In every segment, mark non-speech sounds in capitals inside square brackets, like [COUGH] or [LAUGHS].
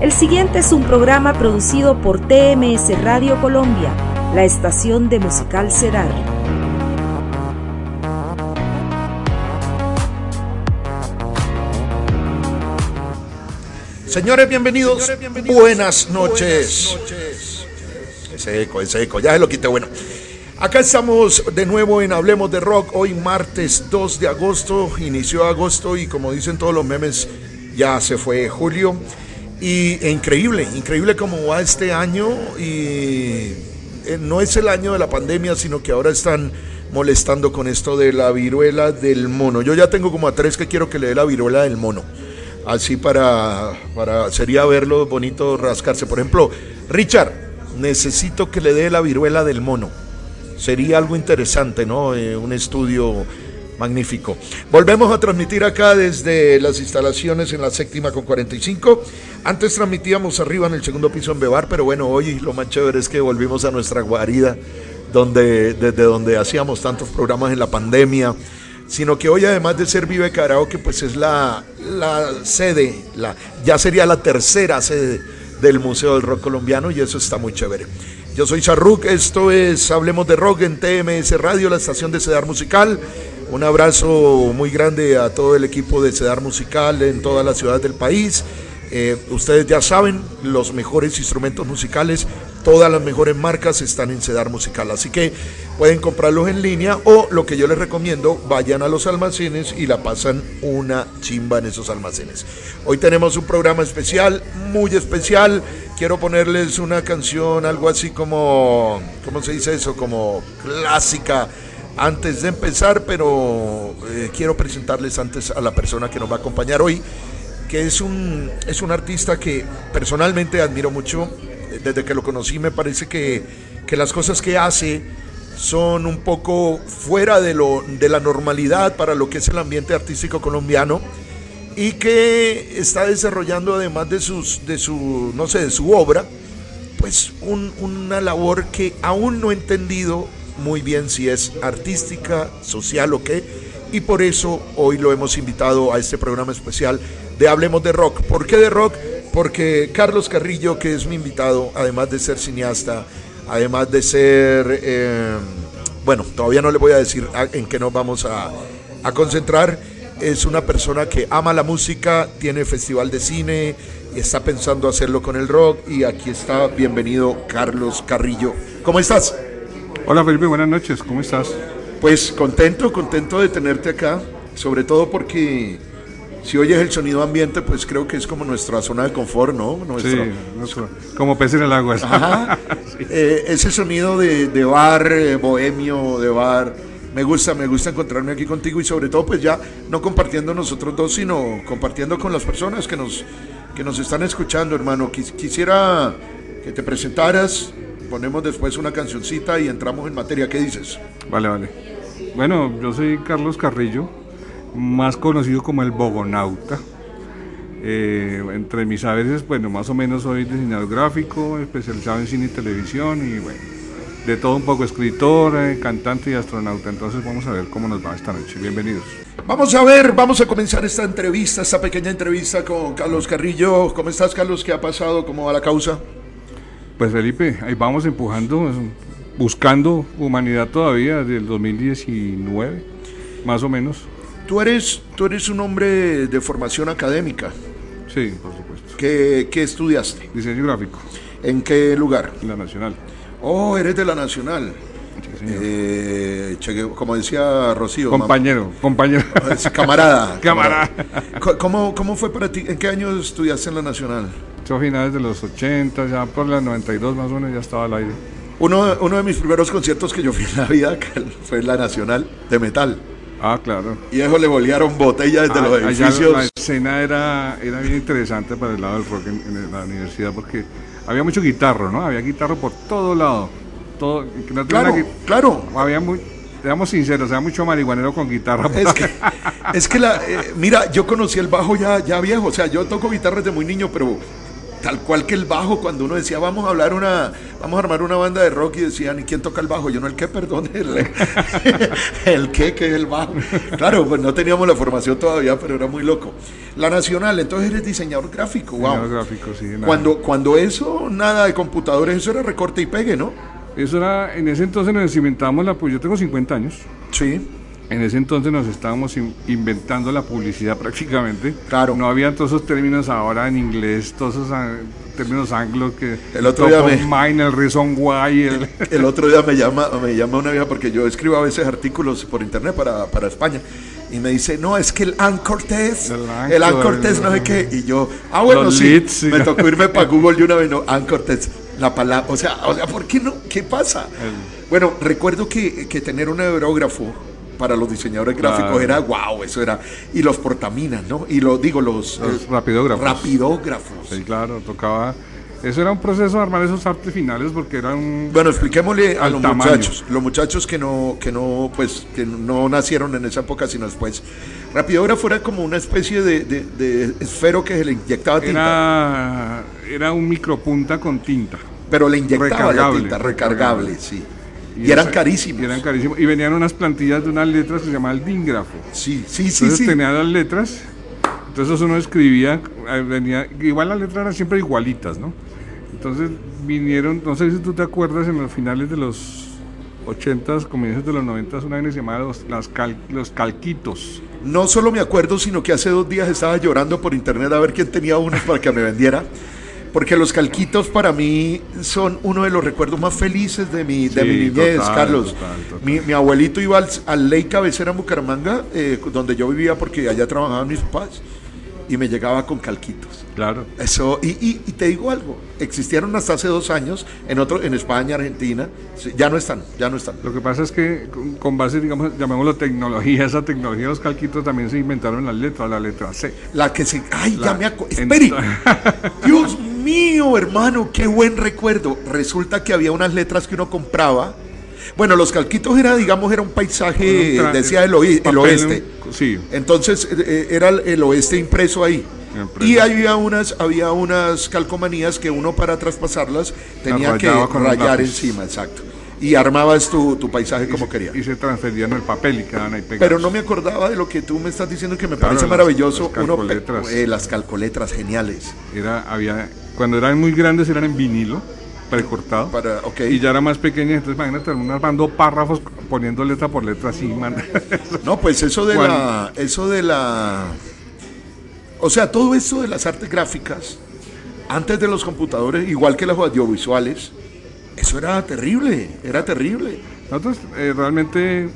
El siguiente es un programa producido por TMS Radio Colombia, la estación de Musical Cedar. Señores, bienvenidos. Buenas noches. Ese eco, ese eco, ya se lo quité. Bueno, acá estamos de nuevo en Hablemos de Rock. Hoy martes 2 de agosto. Inició agosto y como dicen todos los memes, ya se fue julio. Y increíble, increíble cómo va este año. Y eh, no es el año de la pandemia, sino que ahora están molestando con esto de la viruela del mono. Yo ya tengo como a tres que quiero que le dé la viruela del mono así para, para sería verlo bonito rascarse. Por ejemplo, Richard, necesito que le dé la viruela del mono. Sería algo interesante, ¿no? Eh, un estudio magnífico. Volvemos a transmitir acá desde las instalaciones en la séptima con 45. Antes transmitíamos arriba en el segundo piso en Bebar, pero bueno, hoy lo más chévere es que volvimos a nuestra guarida, donde, desde donde hacíamos tantos programas en la pandemia sino que hoy además de ser Vive Karaoke, pues es la, sede, la, ya sería la tercera sede del Museo del Rock Colombiano y eso está muy chévere. Yo soy Charruk, esto es Hablemos de Rock en TMS Radio, la estación de Cedar Musical. Un abrazo muy grande a todo el equipo de Cedar Musical en todas las ciudades del país. Eh, ustedes ya saben, los mejores instrumentos musicales, todas las mejores marcas están en Cedar Musical. Así que pueden comprarlos en línea o lo que yo les recomiendo, vayan a los almacenes y la pasan una chimba en esos almacenes. Hoy tenemos un programa especial, muy especial. Quiero ponerles una canción, algo así como, ¿cómo se dice eso? Como clásica antes de empezar, pero eh, quiero presentarles antes a la persona que nos va a acompañar hoy que es un, es un artista que personalmente admiro mucho. Desde que lo conocí me parece que, que las cosas que hace son un poco fuera de, lo, de la normalidad para lo que es el ambiente artístico colombiano y que está desarrollando además de, sus, de, su, no sé, de su obra, pues una labor que aún no he entendido muy bien si es artística, social o qué, y por eso hoy lo hemos invitado a este programa especial de Hablemos de Rock. ¿Por qué de rock? Porque Carlos Carrillo, que es mi invitado, además de ser cineasta, además de ser, eh, bueno, todavía no le voy a decir en qué nos vamos a, a concentrar, es una persona que ama la música, tiene festival de cine, y está pensando hacerlo con el rock y aquí está, bienvenido Carlos Carrillo. ¿Cómo estás? Hola Felipe, buenas noches, ¿cómo estás? Pues contento, contento de tenerte acá, sobre todo porque si oyes el sonido ambiente, pues creo que es como nuestra zona de confort, ¿no? Sí, como pez en el agua. Ajá. [LAUGHS] Eh, ese sonido de, bar eh, bohemio, de bar, me gusta, me gusta encontrarme aquí contigo y sobre todo pues ya no compartiendo nosotros dos, sino compartiendo con las personas que nos, que nos están escuchando, hermano. quisiera que te presentaras, ponemos después una cancioncita y entramos en materia. ¿Qué dices? Vale, vale. Bueno, yo soy Carlos Carrillo más conocido como el Bogonauta. Eh, entre mis saberes, bueno, más o menos soy diseñador gráfico, especializado en cine y televisión y bueno, de todo un poco, escritor, eh, cantante y astronauta. Entonces vamos a ver cómo nos va esta noche. Bienvenidos. Vamos a ver, vamos a comenzar esta entrevista, esta pequeña entrevista con Carlos Carrillo. ¿Cómo estás, Carlos? ¿Qué ha pasado? ¿Cómo va la causa? Pues Felipe, ahí vamos empujando, buscando humanidad todavía desde el 2019, más o menos. Tú eres, tú eres un hombre de formación académica. Sí, por supuesto. ¿Qué, estudiaste? Diseño gráfico. ¿En qué lugar? En la Nacional. Oh, eres de la Nacional. Sí, eh, como decía Rocío. Compañero, compañero. [LAUGHS] Camarada. camarada. ¿Cómo, ¿Cómo fue para ti? ¿En qué año estudiaste en la Nacional? A finales de los 80, ya por las 92 más o menos ya estaba al aire. Uno, uno de mis primeros conciertos que yo fui en la vida fue en la Nacional de metal. Ah, claro. Y eso le bolearon botellas desde ah, los edificios. La escena era, era bien interesante para el lado del rock en, la universidad porque había mucho guitarro, ¿no? Había guitarro por todo lado. Todo, claro, claro. Había muy, seamos sinceros, había mucho marihuanero con guitarra. Es que, es que la, [LAUGHS] eh, mira, yo conocí el bajo ya, ya viejo, o sea, yo toco guitarra desde muy niño, pero tal cual que el bajo, cuando uno decía, vamos a hablar una, vamos a armar una banda de rock y decían, ¿y quién toca el bajo? Yo no, el qué, perdón, [LAUGHS] el, el qué, que es el bajo. Claro, pues no teníamos la formación todavía, pero era muy loco. La Nacional, entonces eres diseñador gráfico, wow. Diseñador gráfico, sí. nada. Cuando, cuando eso, nada de computadores, eso era recorte y pegue, ¿no? Eso era, en ese entonces nos inventamos la, pues yo tengo 50 años. Sí. En ese entonces nos estábamos in- inventando la publicidad [LAUGHS] prácticamente. Claro. No había todos esos términos ahora en inglés, todos esos términos anglos que... El otro día me- mind, el reason why, el... El otro día me llama, me llama una vieja porque yo escribo a veces artículos por internet para, para España. Y me dice, no, es que el Anchor Test, El Anchor, el Test, no sé el- qué. Y yo, ah, bueno, Los sí. leads, sí. Me tocó irme para [LAUGHS] Google de una vez, no, Anchor Test. La palabra, o sea, o sea, ¿por qué no? ¿Qué pasa? Bueno, recuerdo que, que tener un aerógrafo para los diseñadores gráficos Claro. era wow, eso era. Y los portaminas, ¿no? Y lo digo, los, Los eh, rapidógrafos. rapidógrafos. Sí, claro, tocaba... Eso era un proceso de armar esos artes finales porque era un... Bueno, expliquémosle a los tamaño. muchachos, los muchachos que no, que no, pues, que no nacieron en esa época, sino después. Rapidógrafo era como una especie de, de- de esfero que se le inyectaba tinta, Era, era un micropunta con tinta. pero le inyectaba la recargable, tinta, recargable, recargable. sí. Y, eran esa- carísimos. Y eran carísimos. Y venían unas plantillas de unas letras que se llama el dingrafo. Sí, sí, sí, Entonces sí. tenía las letras, entonces uno escribía, eh, venía, igual las letras eran siempre igualitas, ¿no? Entonces vinieron, no sé si tú te acuerdas, en los finales de los 80s, comienzos de los 90s, una vaina llamada los, las cal- los calquitos. No solo me acuerdo, sino que hace dos días estaba llorando por internet a ver quién tenía unos para que me vendiera. Porque los calquitos para mí son uno de los recuerdos más felices de mi, de Sí, mi niñez, total, Carlos. total, total. Mi, mi abuelito iba al, al Ley Cabecera en Bucaramanga, eh, donde yo vivía porque allá trabajaban mis papás, y me llegaba con calquitos. Claro. Eso, y, y- y te digo algo, existieron hasta hace dos años en otro, en España, Argentina, ya no están, ya no están. Lo que pasa es que con, base, digamos, llamémoslo tecnología, [LAUGHS] esa tecnología de los calquitos también se inventaron las letras, la letra C. La que se. ¡Ay, ya me acuerdo! ¡Espere! [LAUGHS] Dios mío, hermano, qué buen recuerdo. Resulta que había unas letras que uno compraba. Bueno, los calquitos era, digamos, era un paisaje, Un decía el, oí- el papel, oeste. Sí. Entonces eh, eh, era el, el oeste impreso ahí. Y había unas, había unas calcomanías que uno para traspasarlas tenía que rayar encima, exacto. Y armabas tu, tu paisaje como quería. Y se transferían el papel y quedaban ahí pegados. Pero no me acordaba de lo que tú me estás diciendo que me Claro, parece las- maravilloso. las Uno calcoletras. eh, las calcoletras geniales. Era, había, cuando eran muy grandes eran en vinilo, precortado. Para, ok. Y ya era más pequeña, entonces imagínate, uno armando párrafos poniendo letra por letra así, man. [LAUGHS] No, pues eso de la, eso de la, o sea, todo eso de las artes gráficas, antes de los computadores, igual que las audiovisuales, eso era terrible, era terrible. Nosotros eh, realmente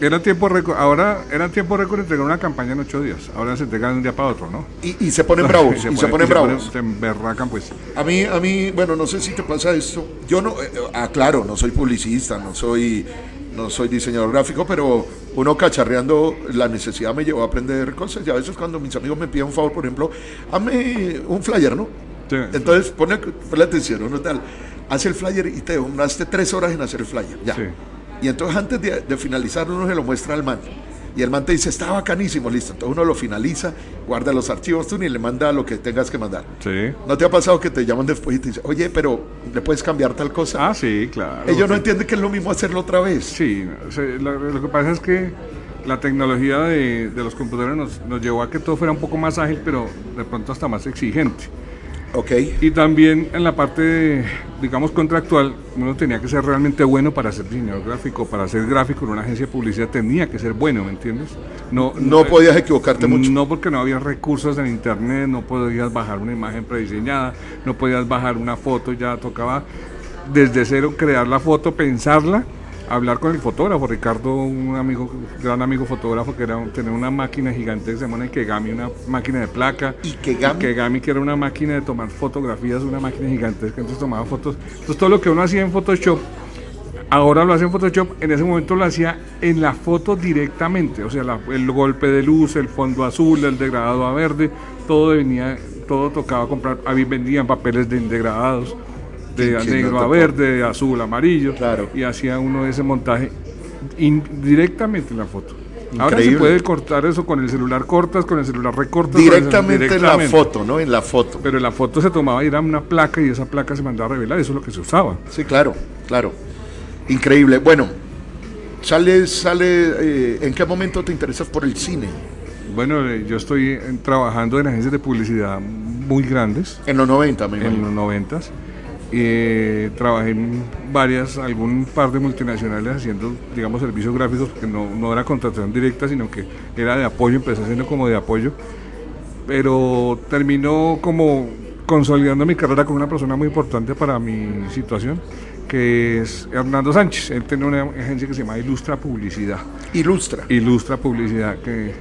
era tiempo récord, ahora era tiempo récord entregar una campaña en ocho días, ahora se entregan de un día para otro, ¿no? Y, y se ponen [LAUGHS] bravos, y se, pone- ponen bravos. se emberracan, pues. A mí, a mí, bueno, no sé si te pasa esto. Yo no, eh, ah, claro, no soy publicista, no soy, no soy diseñador gráfico, pero uno cacharreando la necesidad me llevó a aprender cosas. Y a veces cuando mis amigos me piden un favor, por ejemplo, hazme un flyer, ¿no? Sí. Entonces pone, ponle atención, uno tal, hace el flyer y te demoraste tres horas en hacer el flyer, ya. Sí. Y entonces antes de, de finalizar uno se lo muestra al man. Y el man te dice, está bacanísimo, listo. Entonces uno lo finaliza, guarda los archivos tú y le manda lo que tengas que mandar. Sí. ¿No te ha pasado que te llaman después y te dicen, oye, pero le puedes cambiar tal cosa? Ah, sí, claro. Ellos no entienden que es lo mismo hacerlo otra vez. Sí, lo que pasa es que la tecnología de, de los computadores nos, nos llevó a que todo fuera un poco más ágil, pero de pronto hasta más exigente. Ok. Y también en la parte, digamos, contractual, uno tenía que ser realmente bueno para ser diseñador gráfico, para ser gráfico en una agencia de publicidad tenía que ser bueno, ¿me entiendes? No, No podías equivocarte mucho. No porque no había recursos en internet, no podías bajar una imagen prediseñada, no podías bajar una foto, ya tocaba desde cero crear la foto, pensarla, hablar con el fotógrafo, Ricardo, un amigo, gran amigo fotógrafo que era tenía una máquina gigante que se llama Ikegami, una máquina de placa. Ikegami. Ikegami, que era una máquina de tomar fotografías, una máquina gigantesca, entonces tomaba fotos. Entonces todo lo que uno hacía en Photoshop, ahora lo hace en Photoshop, en ese momento lo hacía en la foto directamente, o sea, la- el golpe de luz, el fondo azul, el degradado a verde, todo venía, todo tocaba comprar, vendían papeles de degradados, de ¿Quién no negro a verde, de azul a amarillo, Claro. y hacía uno ese montaje directamente en la foto. Ahora se puede cortar eso con el celular cortas, con el celular recortas. Directamente, en la foto, ¿no? En la foto. Pero en la foto se tomaba y era una placa y esa placa se mandaba a revelar, eso es lo que se usaba. Sí, claro, claro. Increíble. Bueno, sale, sale, eh, ¿en qué momento te interesas por el cine? Bueno, eh, yo estoy trabajando en agencias de publicidad muy grandes. En los 90, me En los 90. Eh, trabajé en varias, algún par de multinacionales haciendo, digamos, servicios gráficos, porque no, no era contratación directa, sino que era de apoyo, empecé haciendo como de apoyo, pero terminó como consolidando mi carrera con una persona muy importante para mi situación, que es Hernando Sánchez. Él tiene una agencia que se llama Ilustra Publicidad. Ilustra. Ilustra Publicidad, que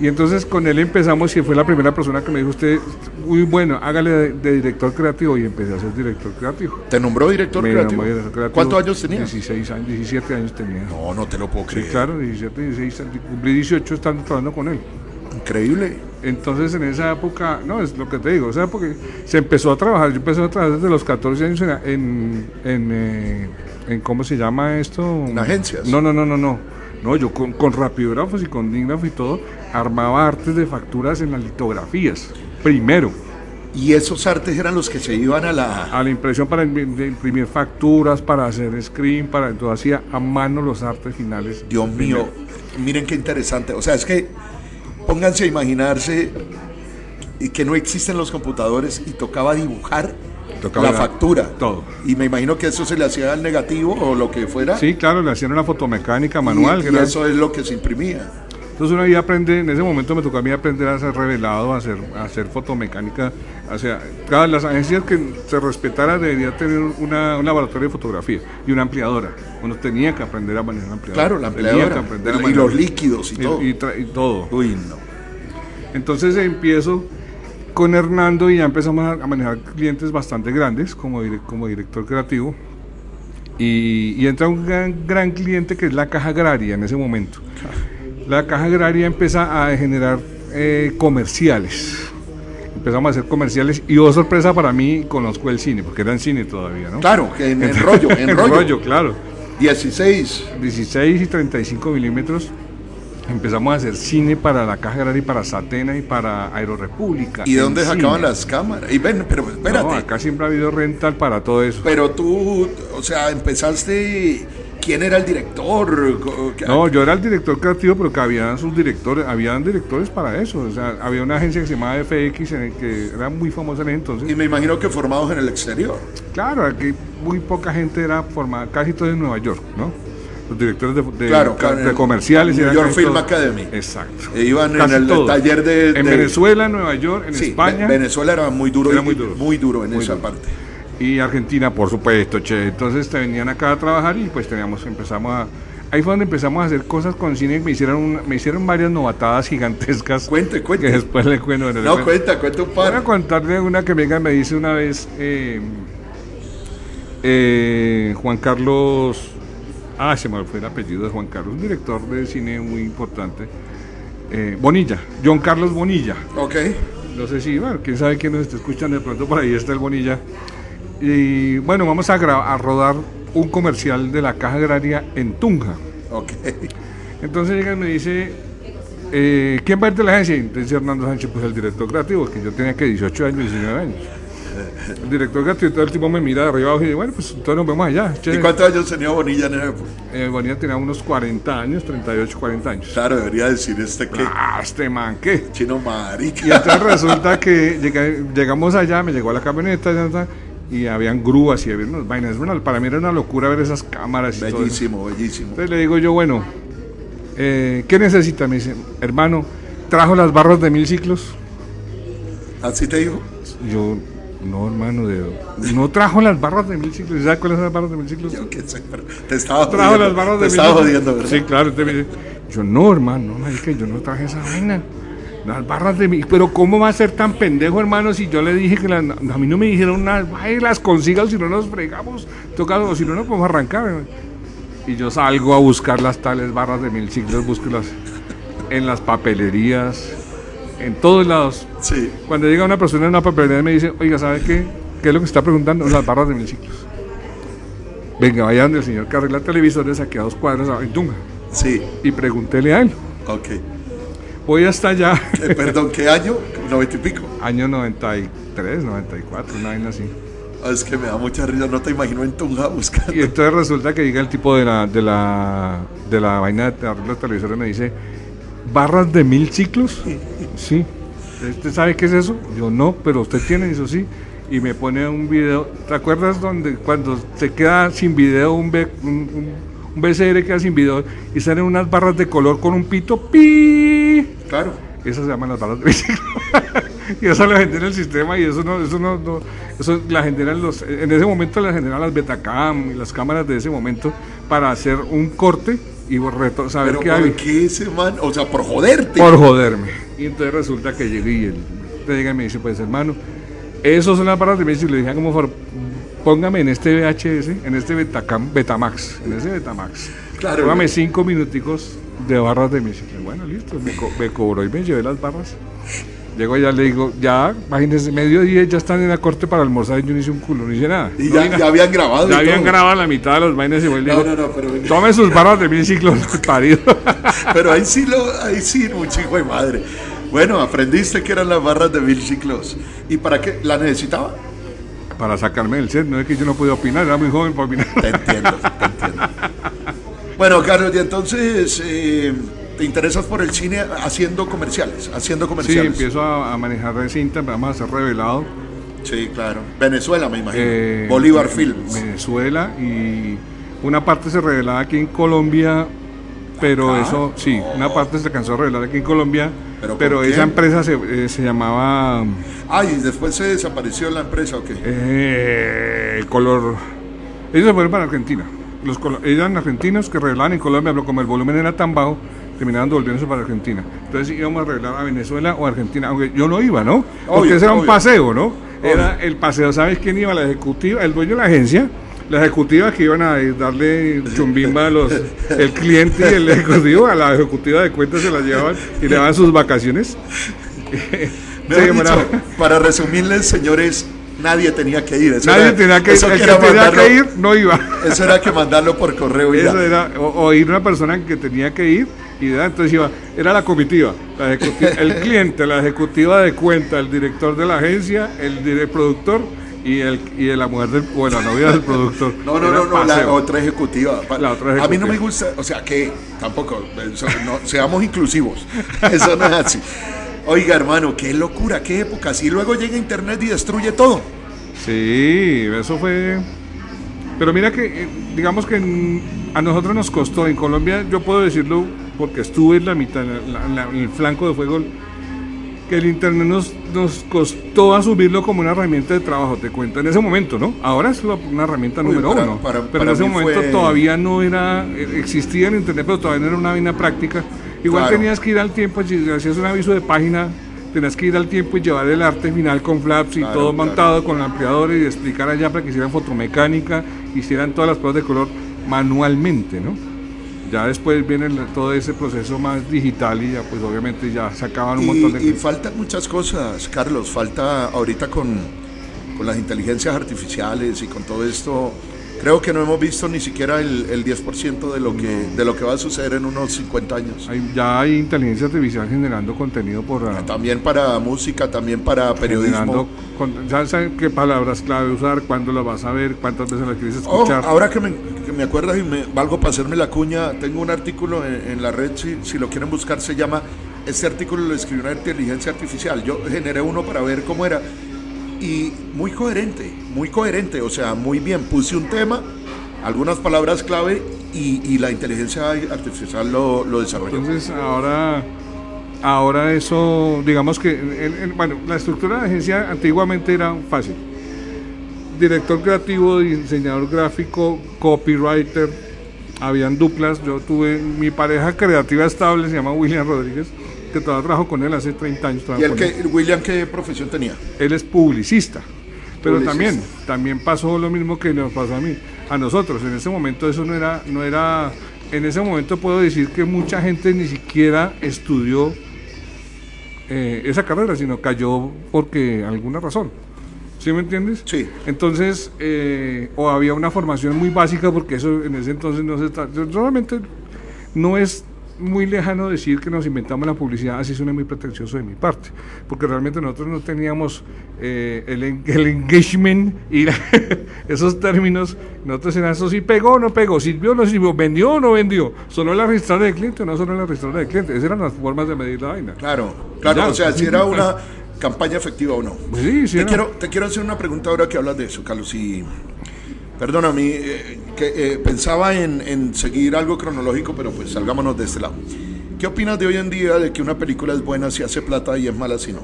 y entonces con él empezamos y fue la primera persona que me dijo usted, muy bueno, hágale de, director creativo y empecé a ser director creativo. ¿Te nombró director, creativo? ¿Cuántos años tenías? 16 años, 17 años tenía. No, no te lo puedo creer. Sí, claro, 17, 16, cumplí 18 estando trabajando con él. Increíble. Entonces en esa época, no, es lo que te digo, o sea, porque se empezó a trabajar, yo empecé a trabajar desde los 14 años en, en, eh, en ¿cómo se llama esto? En agencias. No, no, no, no, no. No, yo con, con rapidógrafos y con dígrafos y todo, armaba artes de facturas en las litografías, primero. ¿Y esos artes eran los que se iban a la...? A la impresión para imprimir facturas, para hacer screen, para... Entonces hacía a mano los artes finales. Dios mío, miren qué interesante. O sea, es que pónganse a imaginarse que no existen los computadores y tocaba dibujar la factura. Todo. Y me imagino que eso se le hacía al negativo o lo que fuera. Sí, claro, le hacían una fotomecánica manual. Y, eso es lo que se imprimía. Entonces uno ahí aprende, en ese momento me tocó a mí aprender a ser revelado, a hacer, a hacer fotomecánica. O sea, cada las agencias que se respetara debería tener una, un laboratorio de fotografía y una ampliadora. Uno tenía que aprender a manejar la ampliadora. Claro, la ampliadora. y los líquidos y, todo. Y, todo. Uy, no. Entonces empiezo con Hernando y ya empezamos a manejar clientes bastante grandes como, como director creativo. Y, y, entra un gran, gran, cliente que es la Caja Agraria en ese momento. La Caja Agraria empieza a generar eh, comerciales. Empezamos a hacer comerciales y oh sorpresa para mí, conozco el cine, porque era en cine todavía, ¿no? Claro, en, [LAUGHS] en rollo, en, en rollo. claro. 16. 16 y 35 milímetros empezamos a hacer cine para la Caja Agraria y para Satena y para Aerorepública. ¿Y de dónde sacaban las cámaras? Y ven, pero espérate. No, acá siempre ha habido rental para todo eso. Pero tú, o sea, empezaste ¿Quién era el director? No, yo era el director creativo, pero que habían sus directores, habían directores para eso. O sea, había una agencia que se llamaba FX que era muy famosa en ese entonces. Y me imagino que formados en el exterior. Claro, aquí muy poca gente era formada, casi todo en Nueva York, ¿no? los directores de, de, comerciales. New York Film Academy. Exacto. E iban en el taller de, En Venezuela, en Nueva York, en España. Venezuela era muy duro, muy, duro. muy duro en esa parte. Y Argentina, por supuesto, che. Entonces te venían acá a trabajar y pues teníamos, empezamos a... Ahí fue donde empezamos a hacer cosas con cine. Me hicieron, me hicieron varias novatadas [LAUGHS] gigantescas. Cuente, cuente. Que después le cuento. no, cuenta, cuenta un par. Voy a contarle una que venga me dice una vez eh, eh, Juan Carlos Ah, se me fue el apellido de Juan Carlos, un director de cine muy importante. Eh, Bonilla, John Carlos Bonilla. Ok. No sé si, bueno, quién sabe quién nos está escuchando, de pronto por ahí está el Bonilla. Y bueno, vamos a, a rodar un comercial de la Caja Agraria en Tunja. Ok. Entonces llega y me dice, eh, ¿quién va a ir de la agencia? Entonces Hernando Sánchez, pues el director creativo, que yo tenía que 18 años, 19 años. El director Gatti, todo el tipo me mira de arriba abajo y dice, bueno, pues entonces nos vemos allá. ¿Y cuántos años tenía Bonilla en esa época? Eh, Bonilla tenía unos 40 años, 38, 40 años. Claro, debería decir este que... Ah, este man, ¿qué? Chino marica. Y entonces resulta que llegamos allá, me llegó a la camioneta y habían grúas y había unas vainas. Bueno, para mí era una locura ver esas cámaras. Y bellísimo, bellísimo. Entonces le digo yo, bueno, eh, ¿qué necesita? Me dice, hermano, ¿trajo las barras de mil ciclos? ¿Así te dijo? Yo, no, hermano, de, no trajo las barras de mil ciclos. ¿Sabes cuáles son las barras de mil ciclos? Yo qué sé, pero te estaba trajo jodiendo. las barras de te mil estaba jodiendo, ¿verdad? Sí, claro. Te, yo, no, hermano, no, es que yo no traje esa vaina. Las barras de mil. Pero, ¿cómo va a ser tan pendejo, hermano, si yo le dije que las, a mí no me dijeron nada? Ay, las consigas, si no nos fregamos, tocado, si no, no podemos arrancar. Y yo salgo a buscar las tales barras de mil ciclos, busco las en las papelerías en todos lados. Sí. Cuando llega una persona en una papelería y me dice, oiga, ¿sabe qué? ¿Qué es lo que está preguntando? Las barras de mil ciclos. Venga, vaya donde el señor que arregla televisores aquí a dos cuadras en Tunga. Sí. Y pregúntele a él. Ok. Voy hasta allá. Eh, perdón, ¿qué año? ¿Noventa y pico? Año 93, 94, una vaina así. Ah, es que me da mucha risa, no te imagino en Tunja buscando. Y entonces resulta que llega el tipo de la, de la, de la vaina de arreglos televisores y me dice, ¿barras de mil ciclos? Sí. ¿Usted sabe qué es eso? Yo no, pero usted tiene eso sí. Y me pone un video. ¿Te acuerdas donde cuando se queda sin video un, un, un, un VCR queda sin video y salen unas barras de color con un pito? ¡Pi! Claro. Esas se llaman las barras de biciclo. [LAUGHS] y eso lo genera el sistema y eso no, eso no, no- eso la generan los, en ese momento la generan las Betacam y las cámaras de ese momento para hacer un corte y reto- saber Pero qué ¿por hay qué ese man? O sea, por joderte. por joderme. Y entonces resulta que llegué y él te llega y me dice, pues hermano, esos son las barras de biciclo. Le dije, como póngame en este VHS, en este Betacam, Betamax, en ese Betamax. Claro. Póngame cinco minuticos de barras de bicicleta. Bueno, listo, me, co- me cobró y me llevé las barras. Llego allá, le digo, ya, imagínense, mediodía ya están en la corte para almorzar y yo no hice un culo, no hice nada. Y No ya, ya habían grabado. ya habían todo. grabado la mitad de los vainas y No, digo, no, no, pero, tome sus barras de biciclo, [LAUGHS] parido. pero ahí sí, lo, ahí sí, un chico de madre. Bueno, aprendiste que eran las barras de Bill Ciclos. ¿Y para qué? ¿La necesitaba? Para sacarme del set, no es que yo no podía opinar, era muy joven para opinar. Te entiendo, te entiendo. Bueno, Carlos, y entonces eh, te interesas por el cine haciendo comerciales, haciendo Sí, comerciales. empiezo a, a manejar de cinta, vamos a ser revelado. Sí, claro. Venezuela, me imagino. eh, Bolívar Films. Venezuela y una parte se revelaba aquí en Colombia, pero ¿Acá? eso, sí, una parte se alcanzó a revelar aquí en Colombia, ¿Pero esa empresa se, eh, se llamaba Ay, ¿y después se desapareció la empresa o qué? eh, el color. Ellos se fueron para Argentina. Los eran argentinos que revelaban en Colombia, pero como el volumen era tan bajo, terminaban devolviéndose para Argentina. Entonces íbamos a revelar a Venezuela o Argentina, aunque yo no iba, ¿no? Porque Obvio, ese era un paseo, ¿no? Era el paseo, ¿sabes quién iba? La ejecutiva, el dueño de la agencia, la ejecutiva que iban a darle chumbimba a los, el cliente y el ejecutivo, a la ejecutiva de cuentas se la llevaban y le daban sus vacaciones. [LAUGHS] Dicho, para resumirles, señores, nadie tenía que ir. Eso Nadie era- tenía que ir, eso el que era tenía mandarlo- que ir no iba. Eso era que mandarlo por correo y ya. Eso era, o, o ir una persona que tenía que ir y ya, entonces iba, era la comitiva, la ejecutiva, el cliente, la ejecutiva de cuenta, el director de la agencia, el, dire- productor y el y la mujer del, bueno, la novia del productor. [LAUGHS] No, no, no, no, la otra ejecutiva. La otra A mí no ejecutiva. me gusta, o sea, que tampoco, no, seamos inclusivos. [LAUGHS] Eso no es así. Oiga, hermano, qué locura, qué época. Y luego llega Internet y destruye todo. Sí, eso fue. Pero mira que, eh, digamos que en- a nosotros nos costó, en Colombia, yo puedo decirlo porque estuve en la mitad, en, la- en la- en el flanco de fuego, que el Internet nos, nos costó asumirlo como una herramienta de trabajo, te cuento, en ese momento, ¿no? Ahora es una herramienta Uy, número para- uno, para- pero en ese momento fue- todavía no era, eh, existía el Internet, pero todavía no era una vaina práctica. Igual Claro. tenías que ir al tiempo, si hacías un aviso de página, tenías que ir al tiempo y llevar el arte final con flaps y Claro, todo claro. montado con ampliadores y explicar allá para que hicieran fotomecánica, hicieran todas las pruebas de color manualmente, ¿no? Ya después viene todo ese proceso más digital y ya pues obviamente ya sacaban un montón de Y, y faltan muchas cosas, Carlos. Falta ahorita con, con las inteligencias artificiales y con todo esto. Creo que no hemos visto ni siquiera el, el 10% de lo, que, de lo que va a suceder en unos 50 años. Hay- ya hay inteligencia artificial generando contenido por ah, También para música, también para periodismo. con- ya saben qué palabras clave usar, cuándo la vas a ver, cuántas veces la quieres Oh, escuchar. ahora que me, que me acuerdas y me valgo para hacerme la cuña, tengo un artículo en, en la red, si, si lo quieren buscar, se llama, este artículo lo escribió una inteligencia artificial, yo generé uno para ver cómo era, y muy coherente, muy coherente, o sea, muy bien, puse un tema, algunas palabras clave, y, y la inteligencia artificial lo, lo desarrolló. Entonces ahora, ahora eso, digamos que, en- en- bueno, la estructura de la agencia antiguamente era fácil. Director creativo, diseñador gráfico, copywriter, habían duplas. Yo tuve mi pareja creativa estable, se llama William Rodríguez, que trabajo con él hace 30 años. ¿Y el que, William qué profesión tenía? Él es publicista. Pero Publicista. también, también pasó lo mismo que nos pasó a mí, a nosotros. En ese momento eso no era, no era, en ese momento puedo decir que mucha gente ni siquiera estudió eh, esa carrera, sino cayó porque alguna razón. ¿Sí me entiendes? Sí. Entonces, eh, o había una formación muy básica, porque eso en ese entonces no se está. Realmente no es muy lejano decir que nos inventamos la publicidad, así suena muy pretencioso de mi parte, porque realmente nosotros no teníamos eh, el, el, engagement y [LAUGHS] esos términos, nosotros era eso sí pegó o no pegó, sirvió o no sirvió, vendió o no vendió, sonó la registradora de cliente o no sonó la registradora de cliente, esas eran las formas de medir la vaina. Claro, claro, o sea, si era [LAUGHS] una campaña efectiva o no. Sí, sí. Te, quiero, te quiero hacer una pregunta ahora que hablas de eso, Carlos, y Perdona, mí eh, eh, pensaba en, seguir algo cronológico, pero pues salgámonos de este lado. ¿Qué opinas de hoy en día de que una película es buena si hace plata y es mala si no?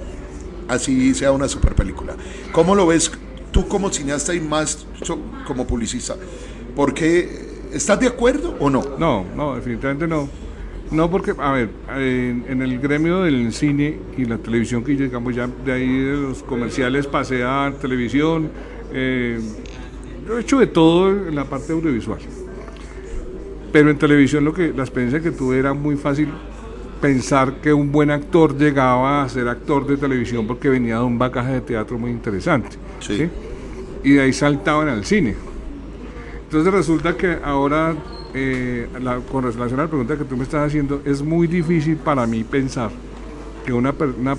Así sea una super película. ¿Cómo lo ves tú como cineasta y más como publicista? Porque, ¿estás de acuerdo o no? No, no, definitivamente no. No, porque, a ver, en, el gremio del cine y la televisión, que llegamos ya de ahí de los comerciales, pasé a televisión, eh, yo he hecho de todo en la parte audiovisual. Pero en televisión lo que la experiencia que tuve era muy fácil pensar que un buen actor llegaba a ser actor de televisión porque venía de un bagaje de teatro muy interesante. Sí. Y de ahí saltaban al cine. Entonces resulta que ahora, eh, con relación a la pregunta que tú me estás haciendo, es muy difícil para mí pensar que una, una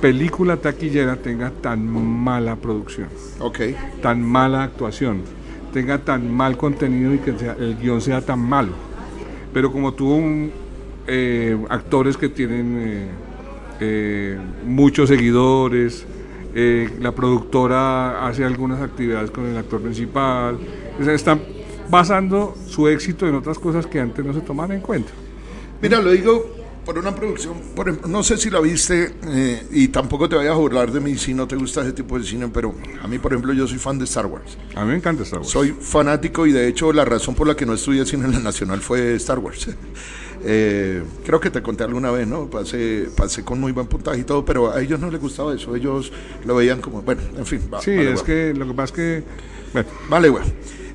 película taquillera tenga tan mala producción, okay. tan mala actuación, tenga tan mal contenido y que el guion sea tan malo. Pero como tuvo eh, actores que tienen eh, eh, muchos seguidores, la productora hace algunas actividades con el actor principal, están basando su éxito en otras cosas que antes no se tomaban en cuenta. Mira, lo digo por una producción, por no sé si la viste eh, y tampoco te vayas a burlar de mí si no te gusta ese tipo de cine, pero a mí, por ejemplo, yo soy fan de Star Wars. A mí me encanta Star Wars. Soy fanático y de hecho la razón por la que no estudié cine en la Nacional fue Star Wars. [LAUGHS] Eh, creo que te conté alguna vez, ¿no? Pasé, pasé con muy buen puntaje y todo, pero a ellos no les gustaba eso, ellos lo veían como, bueno, en fin. sí, es que lo que pasa es que... Vale, güey.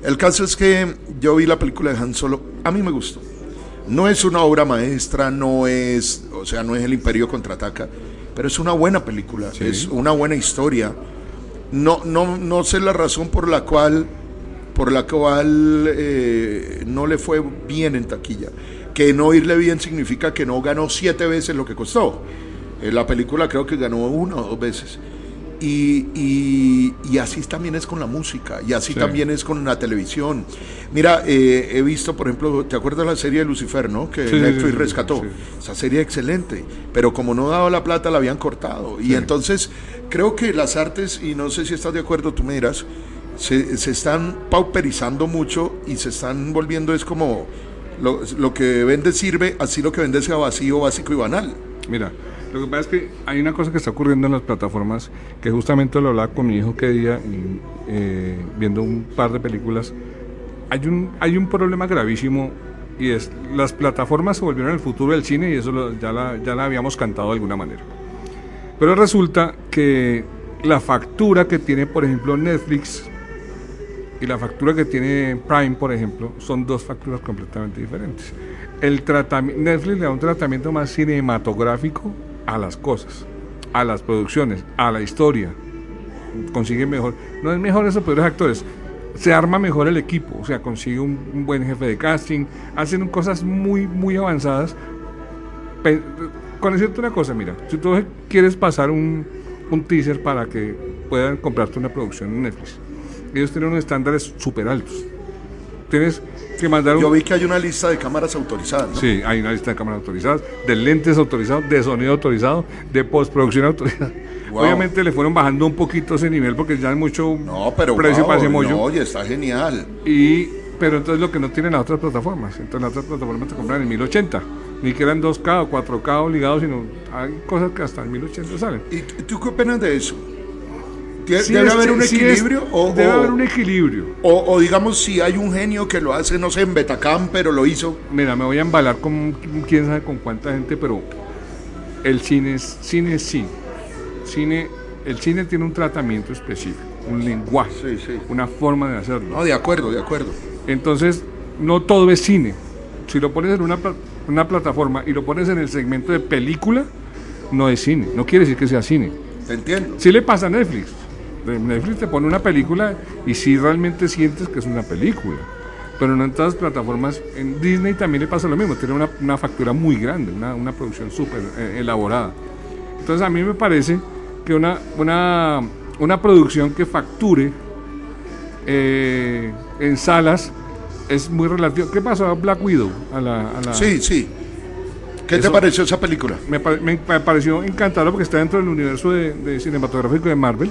El caso es que yo vi la película de Han Solo, a mí me gustó no es una obra maestra, no es, o sea, no es el Imperio contraataca, pero es una buena película, es una buena historia. No, no, no sé la razón por la cual, por la cual eh, no le fue bien en taquilla. Que no irle bien significa que no ganó siete veces lo que costó. Eh, la película creo que ganó una o dos veces. Y, y, así también es con la música, y así también es con la televisión. Mira, eh, he visto, por ejemplo, ¿te acuerdas de la serie de Lucifer, no? Que Netflix rescató. Esa serie excelente, pero como no daba la plata, la habían cortado. Y entonces, creo que las artes, y no sé si estás de acuerdo, tú me dirás, se, se están pauperizando mucho y se están volviendo, es como lo, lo que vende sirve, así lo que vende sea vacío, básico y banal. Mira, lo que pasa es que hay una cosa que está ocurriendo en las plataformas, que justamente lo hablaba con mi hijo que día, eh, viendo un par de películas. Hay un, hay un problema gravísimo y es las plataformas se volvieron el futuro del cine y eso ya, la, ya la habíamos cantado de alguna manera. Pero resulta que la factura que tiene, por ejemplo, Netflix y la factura que tiene Prime, por ejemplo, son dos facturas completamente diferentes. El Netflix le da un tratamiento más cinematográfico a las cosas, a las producciones, a la historia. Consigue mejor, no es mejor esos peores actores, se arma mejor el equipo, o sea, consigue un, buen jefe de casting, hacen cosas muy, muy avanzadas. Con decirte una cosa, mira, si tú quieres pasar un, un teaser para que puedan comprarte una producción en Netflix, ellos tienen unos estándares súper altos. Tienes yo vi que hay una lista de cámaras autorizadas. ¿no? Sí, hay una lista de cámaras autorizadas, de lentes autorizados, de sonido autorizado, de postproducción autorizada. Obviamente le fueron bajando un poquito ese nivel porque ya hay mucho no, pero precio para ese mollo. oye, está genial. Y, pero entonces lo que no tienen las otras plataformas. Entonces las otras plataformas te compran en 1080. Ni que eran 2K o 4K obligados, sino hay cosas que hasta en 1080 salen. ¿Y tú qué opinas de eso? ¿Debe haber un equilibrio? o, debe haber un equilibrio. O, digamos, si hay un genio que lo hace, no sé, en Betacam, pero lo hizo. Mira, me voy a embalar con quién sabe con cuánta gente, pero el cine es cine, es cine. cine el cine tiene un tratamiento específico, un lenguaje, una forma de hacerlo. No, de acuerdo, de acuerdo. Entonces, no todo es cine. Si lo pones en una, una plataforma y lo pones en el segmento de película, no es cine. No quiere decir que sea cine. Te entiendo. Sí le pasa a Netflix. Netflix te pone una película y si realmente sientes que es una película. pero no en todas las plataformas. En Disney también le pasa lo mismo, tiene una, factura muy grande, una, producción súper eh, elaborada. Entonces a mí me parece que una, una, una producción que facture eh, en salas es muy relativo. ¿Qué pasó a Black Widow? A la, Sí, sí. ¿Qué te pareció esa película? Me, pareció encantadora porque está dentro del universo de, cinematográfico de Marvel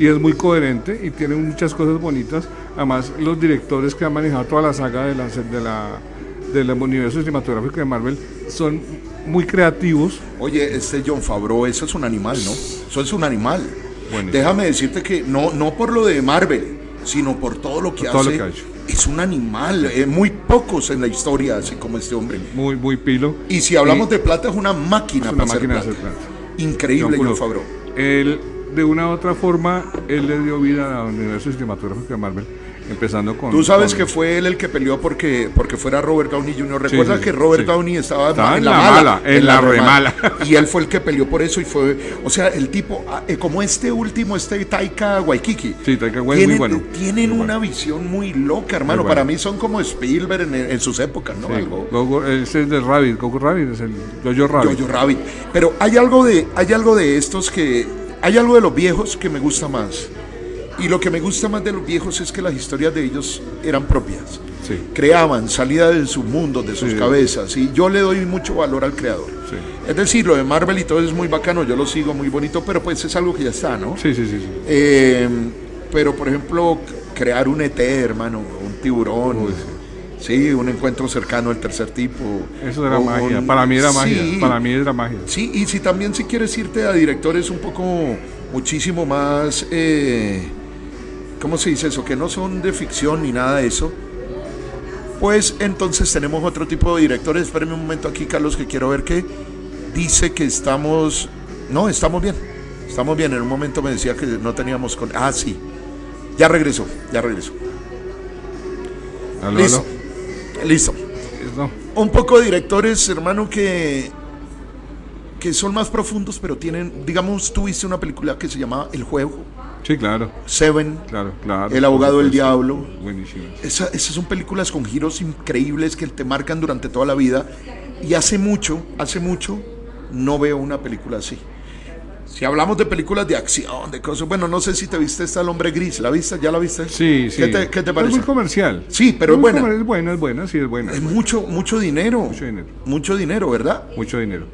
y es muy coherente y tiene muchas cosas bonitas. Además, los directores que han manejado toda la saga de la, de la, del universo cinematográfico de Marvel son muy creativos. Oye, este John Favreau, eso es un animal, ¿no? Eso es un animal. Déjame decirte que no, no por lo de Marvel, sino por todo lo que hace. Es un animal, eh, muy pocos en la historia, así como este hombre. Muy, muy pilo. Y si hablamos de plata, es una máquina, es una máquina de hacer plata. Increíble, John Favreau. De una u otra forma, él le dio vida al universo cinematográfico de Marvel Empezando con. Tú sabes que fue él el que peleó porque, porque fuera Robert Downey Jr. Recuerda que Robert Downey estaba, en la, mala, En, la, remala. [LAUGHS] Y él fue el que peleó por eso y fue. O sea, el tipo, ah, eh, como este último, este Taika Waikiki. Sí, Taika Waikiki muy bueno. Tienen una visión muy loca, hermano. Para mí son como Spielberg en, sus épocas, ¿no? Algo. ese es de Rabbit, Goku Rabbit, es el Jojo Rabbit. Jojo Rabbit. Pero hay algo de, hay algo de estos que. Hay algo de los viejos que me gusta más. Y lo que me gusta más de los viejos es que las historias de ellos eran propias. Creaban, salida de su mundo, de sus cabezas. Y yo le doy mucho valor al creador. Es decir, lo de Marvel y todo es muy bacano, yo lo sigo muy bonito, pero pues es algo que ya está, ¿no? Sí, sí, sí. Eh, pero, por ejemplo, crear un ET, hermano, un tiburón. Sí. un encuentro cercano al tercer tipo. Eso era magia. Para mí era magia. Para mí era magia. Sí, y si también si quieres irte a directores un poco, muchísimo más eh, ¿cómo se dice eso? Que no son de ficción ni nada de eso. Pues entonces tenemos otro tipo de directores. Espérenme un momento aquí, Carlos, que quiero ver que dice que estamos. No, estamos bien. Estamos bien. En un momento me decía que no teníamos con. Ah, sí. Ya regresó, ya regresó. Listo. Listo. Un poco de directores, hermano, que que son más profundos, pero tienen, digamos, tú viste una película que se llama El Juego. Sí, claro. Seven. Claro, claro. El abogado del diablo. Buenísimo. esas son películas con giros increíbles que te marcan durante toda la vida. Y hace mucho, hace mucho, no veo una película así. Si hablamos de películas de acción, de cosas, bueno, no sé si te viste esta El Hombre Gris, ¿la viste? ¿Ya la viste? Sí, sí. ¿Qué te, qué te parece? Es muy comercial. Sí, pero es, buena. Es buena, es buena, sí, es buena. Es mucho, mucho dinero. Mucho dinero. Mucho dinero, ¿verdad? Mucho dinero.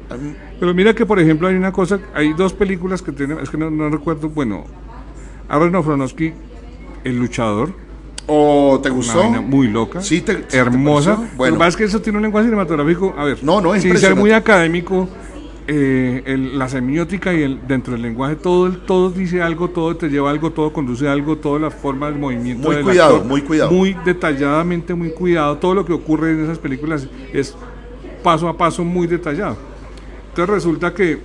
Pero mira que, por ejemplo, hay una cosa, hay dos películas que tienen, es que no, recuerdo, bueno, Aaron Fronosky, El Luchador. ¿O te gustó? muy loca. Sí, te, hermosa. bueno. Lo que es que eso tiene un lenguaje cinematográfico, a ver. No, no, es Sin ser muy académico eh, la semiótica y el, dentro del lenguaje todo, todo dice algo, todo te lleva algo, todo conduce a algo, todas las formas de movimiento. Muy cuidado, muy cuidado. Muy detalladamente, muy cuidado. Todo lo que ocurre en esas películas es paso a paso muy detallado. Entonces resulta que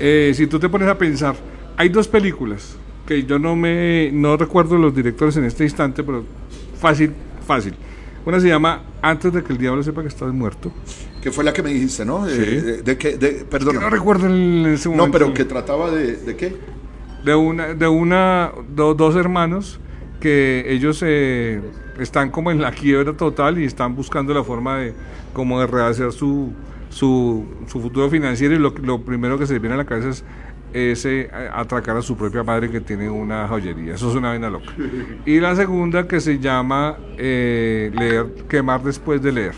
eh, si tú te pones a pensar, hay dos películas que yo no me no recuerdo los directores en este instante, pero fácil, fácil. Una se llama Antes de que el diablo sepa que estás muerto. Que fue la que me dijiste, ¿no? Sí. de, que, de, perdón. no recuerdo en ese momento. No, pero que trataba de, de qué? De una, de una, dos hermanos que ellos eh, están como en la quiebra total y están buscando la forma de como de rehacer su, su, su futuro financiero y lo, lo primero que se les viene a la cabeza es ese atracar a su propia madre que tiene una joyería. Eso es una vena loca. [LAUGHS] Y la segunda que se llama eh, leer, quemar después de leer.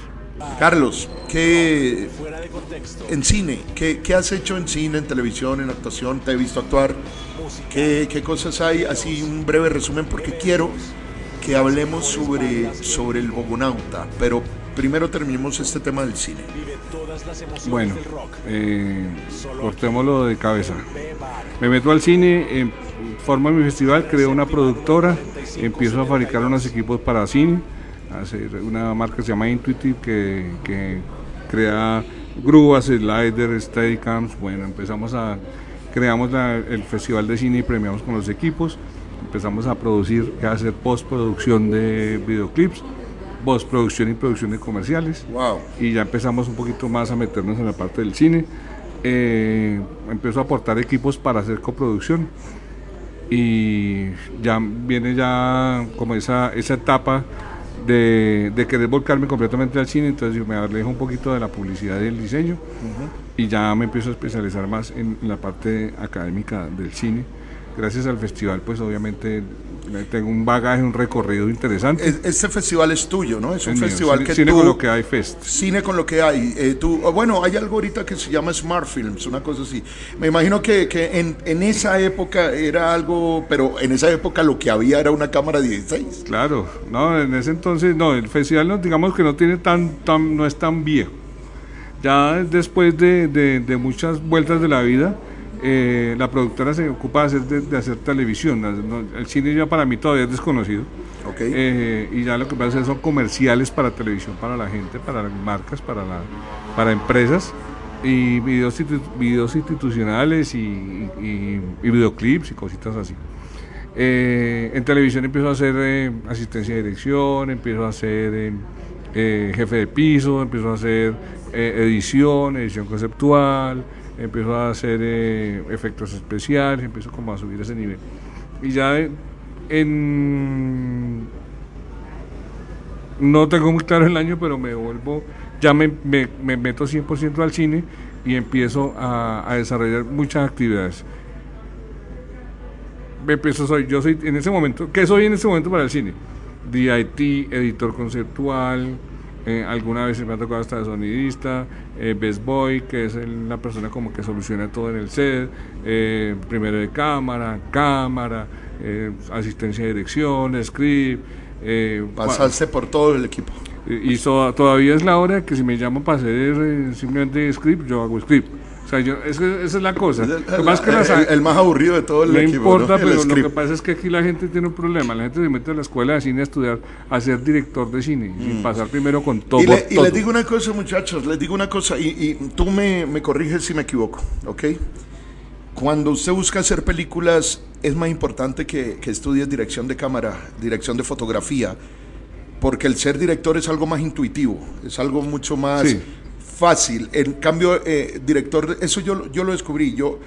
Carlos, ¿qué en cine? ¿qué, ¿qué, has hecho en cine, en televisión, en actuación? ¿Te he visto actuar? ¿Qué, cosas hay? Así un breve resumen porque quiero que hablemos sobre, sobre el Bogonauta, pero primero terminemos este tema del cine. Bueno, eh, cortémoslo de cabeza. Me meto al cine, eh, formo mi festival, creo una productora, empiezo a fabricar unos equipos para cine, hacer una marca que se llama Intuitive que, crea grúas, sliders, steadicams. Bueno, empezamos a creamos el festival de cine y premiamos con los equipos. Empezamos a producir, a hacer postproducción de videoclips postproducción y producción de comerciales. Wow. Y ya empezamos un poquito más a meternos en la parte del cine. Eh, empezó a aportar equipos para hacer coproducción. Y ya viene ya como esa, esa etapa de, de, querer volcarme completamente al cine, entonces yo me alejo un poquito de la publicidad y del diseño y ya me empiezo a especializar más en, la parte académica del cine. Gracias al festival, pues obviamente tengo un bagaje, un recorrido interesante. Este festival es tuyo, ¿no? Es un festival cine, que Cine con lo que hay Fest. Cine con lo que hay. Eh, tú, bueno, hay algo ahorita que se llama Smart Films, una cosa así. Me imagino que, que en, en, esa época era algo, pero en esa época lo que había era una cámara 16. Claro, no, en ese entonces, no, el festival no, digamos que no tiene tan, tan no es tan viejo. Ya después de, de, de muchas vueltas de la vida, eh, la productora se ocupa de hacer, de, hacer televisión. el cine ya para mí todavía es desconocido. Eh, y ya lo que pasa es son comerciales para televisión, para la gente, para las marcas, para, la, para empresas. Y videos, videos institucionales y, videoclips y cositas así. Eh, en televisión empiezo a hacer asistencia de dirección, empiezo a hacer jefe de piso, empiezo a hacer edición, edición conceptual, empiezo a hacer eh, efectos especiales, empiezo como a subir ese nivel. Y ya en... No tengo muy claro el año, pero me vuelvo, ya me, me, me meto 100% al cine y empiezo a, a, desarrollar muchas actividades. Me empiezo, soy, yo soy en ese momento, ¿qué soy en ese momento para el cine? DIT, editor conceptual, eh, alguna vez me ha tocado hasta de sonidista, eh, Best Boy, que es la persona como que soluciona todo en el set, eh, primero de cámara, cámara, eh, asistencia de dirección, script. Pasarse por todo el equipo. Y, todavía es la hora que si me llaman para hacer simplemente script, yo hago script esa es la cosa. El, más aburrido de todo el no equipo. Importa, pero lo que pasa es que aquí la gente tiene un problema. La gente se mete a la escuela de cine a estudiar, a ser director de cine, y mm. pasar primero con todo. Y, les digo una cosa, muchachos, les digo una cosa, y, tú me, me corriges si me equivoco, ¿ok? Cuando usted busca hacer películas, es más importante que, que estudies dirección de cámara, dirección de fotografía, porque el ser director es algo más intuitivo, es algo mucho más fácil. En cambio, eh, director, eso yo, yo lo descubrí. Yo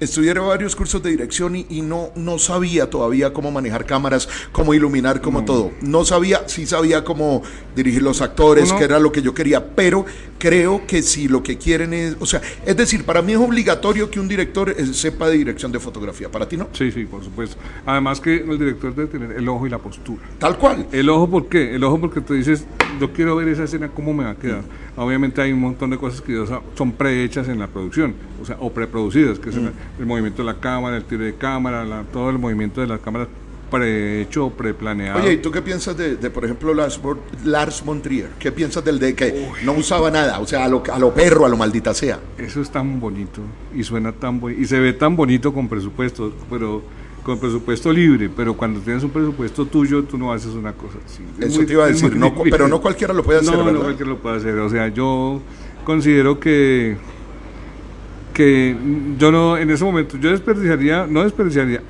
estudié varios cursos de dirección y, no, no sabía todavía cómo manejar cámaras, cómo iluminar, cómo todo. No sabía, sí sabía cómo dirigir los actores, que era lo que yo quería, pero creo que si lo que quieren es, o sea, es decir, para mí es obligatorio que un director eh, sepa de dirección de fotografía, ¿para ti no? Sí, sí, por supuesto. Además que el director debe tener el ojo y la postura. Tal cual. El ojo, ¿por qué? El ojo porque tú dices, yo quiero ver esa escena, ¿cómo me va a quedar? Obviamente hay un montón de cosas que son prehechas en la producción, o sea, o preproducidas, que es el, movimiento de la cámara, el tiro de cámara, todo el movimiento de la cámara prehecho, preplaneado. Oye, ¿y tú qué piensas de, por ejemplo, Lars, Lars Montrier? ¿Qué piensas del de que no usaba nada? O sea, a lo, a lo perro, a lo maldita sea. Eso es tan bonito y suena tan bonito y se ve tan bonito con presupuesto, pero con presupuesto libre, pero cuando tienes un presupuesto tuyo, tú no haces una cosa así. Eso te iba a decir, no, pero no cualquiera lo puede hacer, no, No, cualquiera lo puede hacer. O sea, yo considero que que yo no, en ese momento, yo desperdiciaría, no desperdiciaría,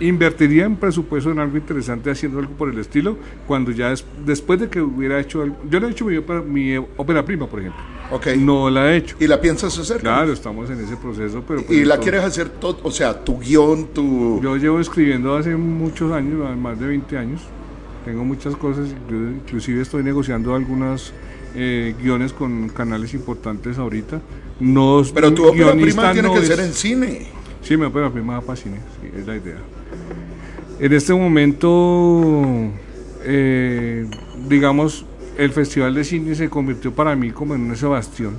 invertiría en presupuesto en algo interesante haciendo algo por el estilo cuando ya es, después de que hubiera hecho algo, yo lo he hecho mi, mi ópera prima por ejemplo. Okay. no la he hecho. Y la piensas hacer claro estamos en ese proceso pero y la quieres hacer todo o sea tu guion tu yo llevo escribiendo hace muchos años más de 20 años. Tengo muchas cosas inclusive estoy negociando algunas eh, guiones con canales importantes ahorita. No pero tu ópera prima tiene que ser en cine. Sí mi ópera prima va para cine sí, es la idea en este momento, eh, digamos, el Festival de Cine se convirtió para mí como en un Sebastián.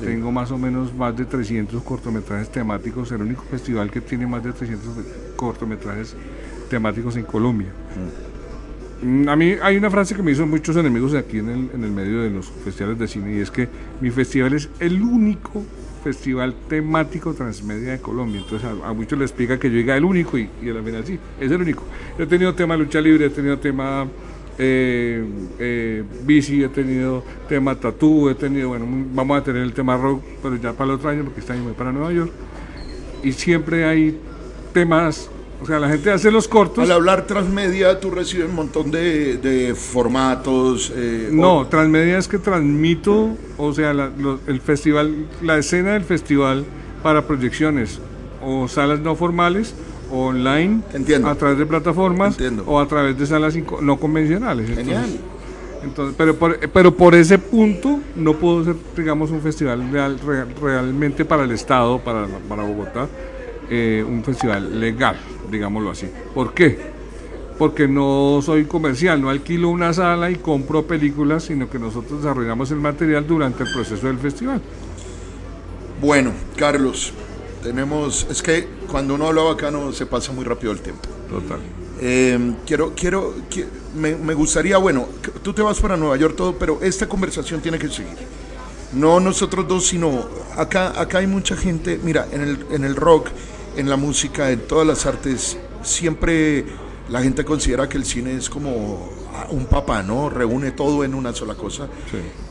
Tengo más o menos más de 300 cortometrajes temáticos, el único festival que tiene más de 300 cortometrajes temáticos en Colombia. Mm. A mí hay una frase que me hizo muchos enemigos aquí en el, en el medio de los festivales de cine y es que mi festival es el único festival temático transmedia de Colombia. Entonces a, muchos les explica que yo diga el único y, y a la final sí, es el único. he tenido tema lucha libre, he tenido tema eh, eh, bici, he tenido tema tatú, he tenido, bueno, vamos a tener el tema rock, pero ya para el otro año porque este año voy para Nueva York. Y siempre hay temas o sea, la gente hace los cortos. Al hablar transmedia, tú recibes un montón de, formatos. Eh, no, transmedia es que transmito, o sea, el festival, la escena del festival para proyecciones o salas no formales online, Entiendo. a través de plataformas Entiendo. o a través de salas no convencionales. Genial. Entonces, entonces, pero, por, pero por ese punto no pudo ser, digamos, un festival real- real- realmente para el Estado, para, para Bogotá, eh, un festival legal, digámoslo así. ¿Por qué? Porque no soy comercial, no alquilo una sala y compro películas, sino que nosotros desarrollamos el material durante el proceso del festival. Bueno, Carlos, tenemos. Es que cuando uno habla bacano se pasa muy rápido el tiempo. Total. Eh, quiero, quiero, qui- me, me gustaría, bueno, tú te vas para Nueva York todo, pero esta conversación tiene que seguir. No nosotros dos, sino acá, acá hay mucha gente, mira, en el, en el rock, en la música, en todas las artes, siempre la gente considera que el cine es como un papá, ¿no? Reúne todo en una sola cosa.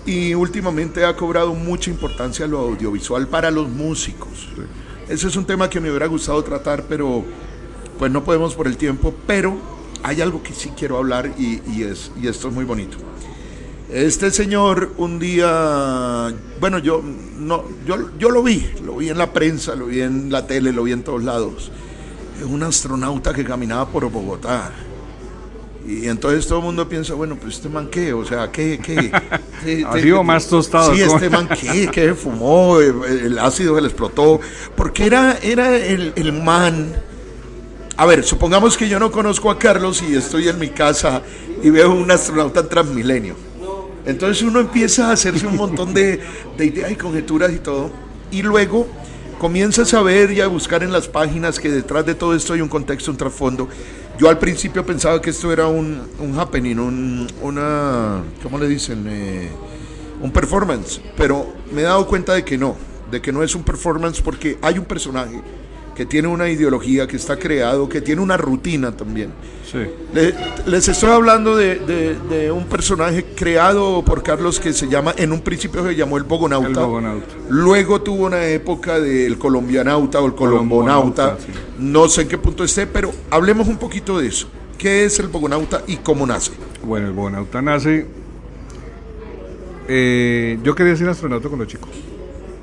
Y últimamente ha cobrado mucha importancia lo audiovisual para los músicos. Ese es un tema que me hubiera gustado tratar, pero pues no podemos por el tiempo, pero hay algo que sí quiero hablar y, y es, y esto es muy bonito. Este señor un día, bueno, yo, no, yo, yo lo vi, lo vi en la prensa, lo vi en la tele, lo vi en todos lados. Es un astronauta que caminaba por Bogotá. Y entonces todo el mundo piensa, bueno, pues este man qué, o sea, qué, qué. qué- [LAUGHS] Ha sido más tostado, Sí, este man qué, qué fumó, el ácido que le explotó. Porque era, era el, el man. A ver, supongamos que yo no conozco a Carlos y estoy en mi casa y veo un astronauta en Transmilenio. Entonces uno empieza a hacerse un montón de, de ideas y conjeturas y todo. Y luego comienzas a ver y a buscar en las páginas que detrás de todo esto hay un contexto, un trasfondo. Yo al principio pensaba que esto era un, un happening, un, una, ¿cómo le dicen? Eh, un performance. Pero me he dado cuenta de que no, de que no es un performance porque hay un personaje que tiene una ideología, que está creado, que tiene una rutina también. Sí. Le- les estoy hablando de, de- de un personaje creado por Carlos que se llama, en un principio se llamó el Bogonauta. El Bogonauta. Luego tuvo una época del colombianauta o el colombonauta. Sí. No sé en qué punto esté, pero hablemos un poquito de eso. ¿Qué es el Bogonauta y cómo nace? Bueno, el Bogonauta nace. eh, yo quería ser astronauta cuando chico.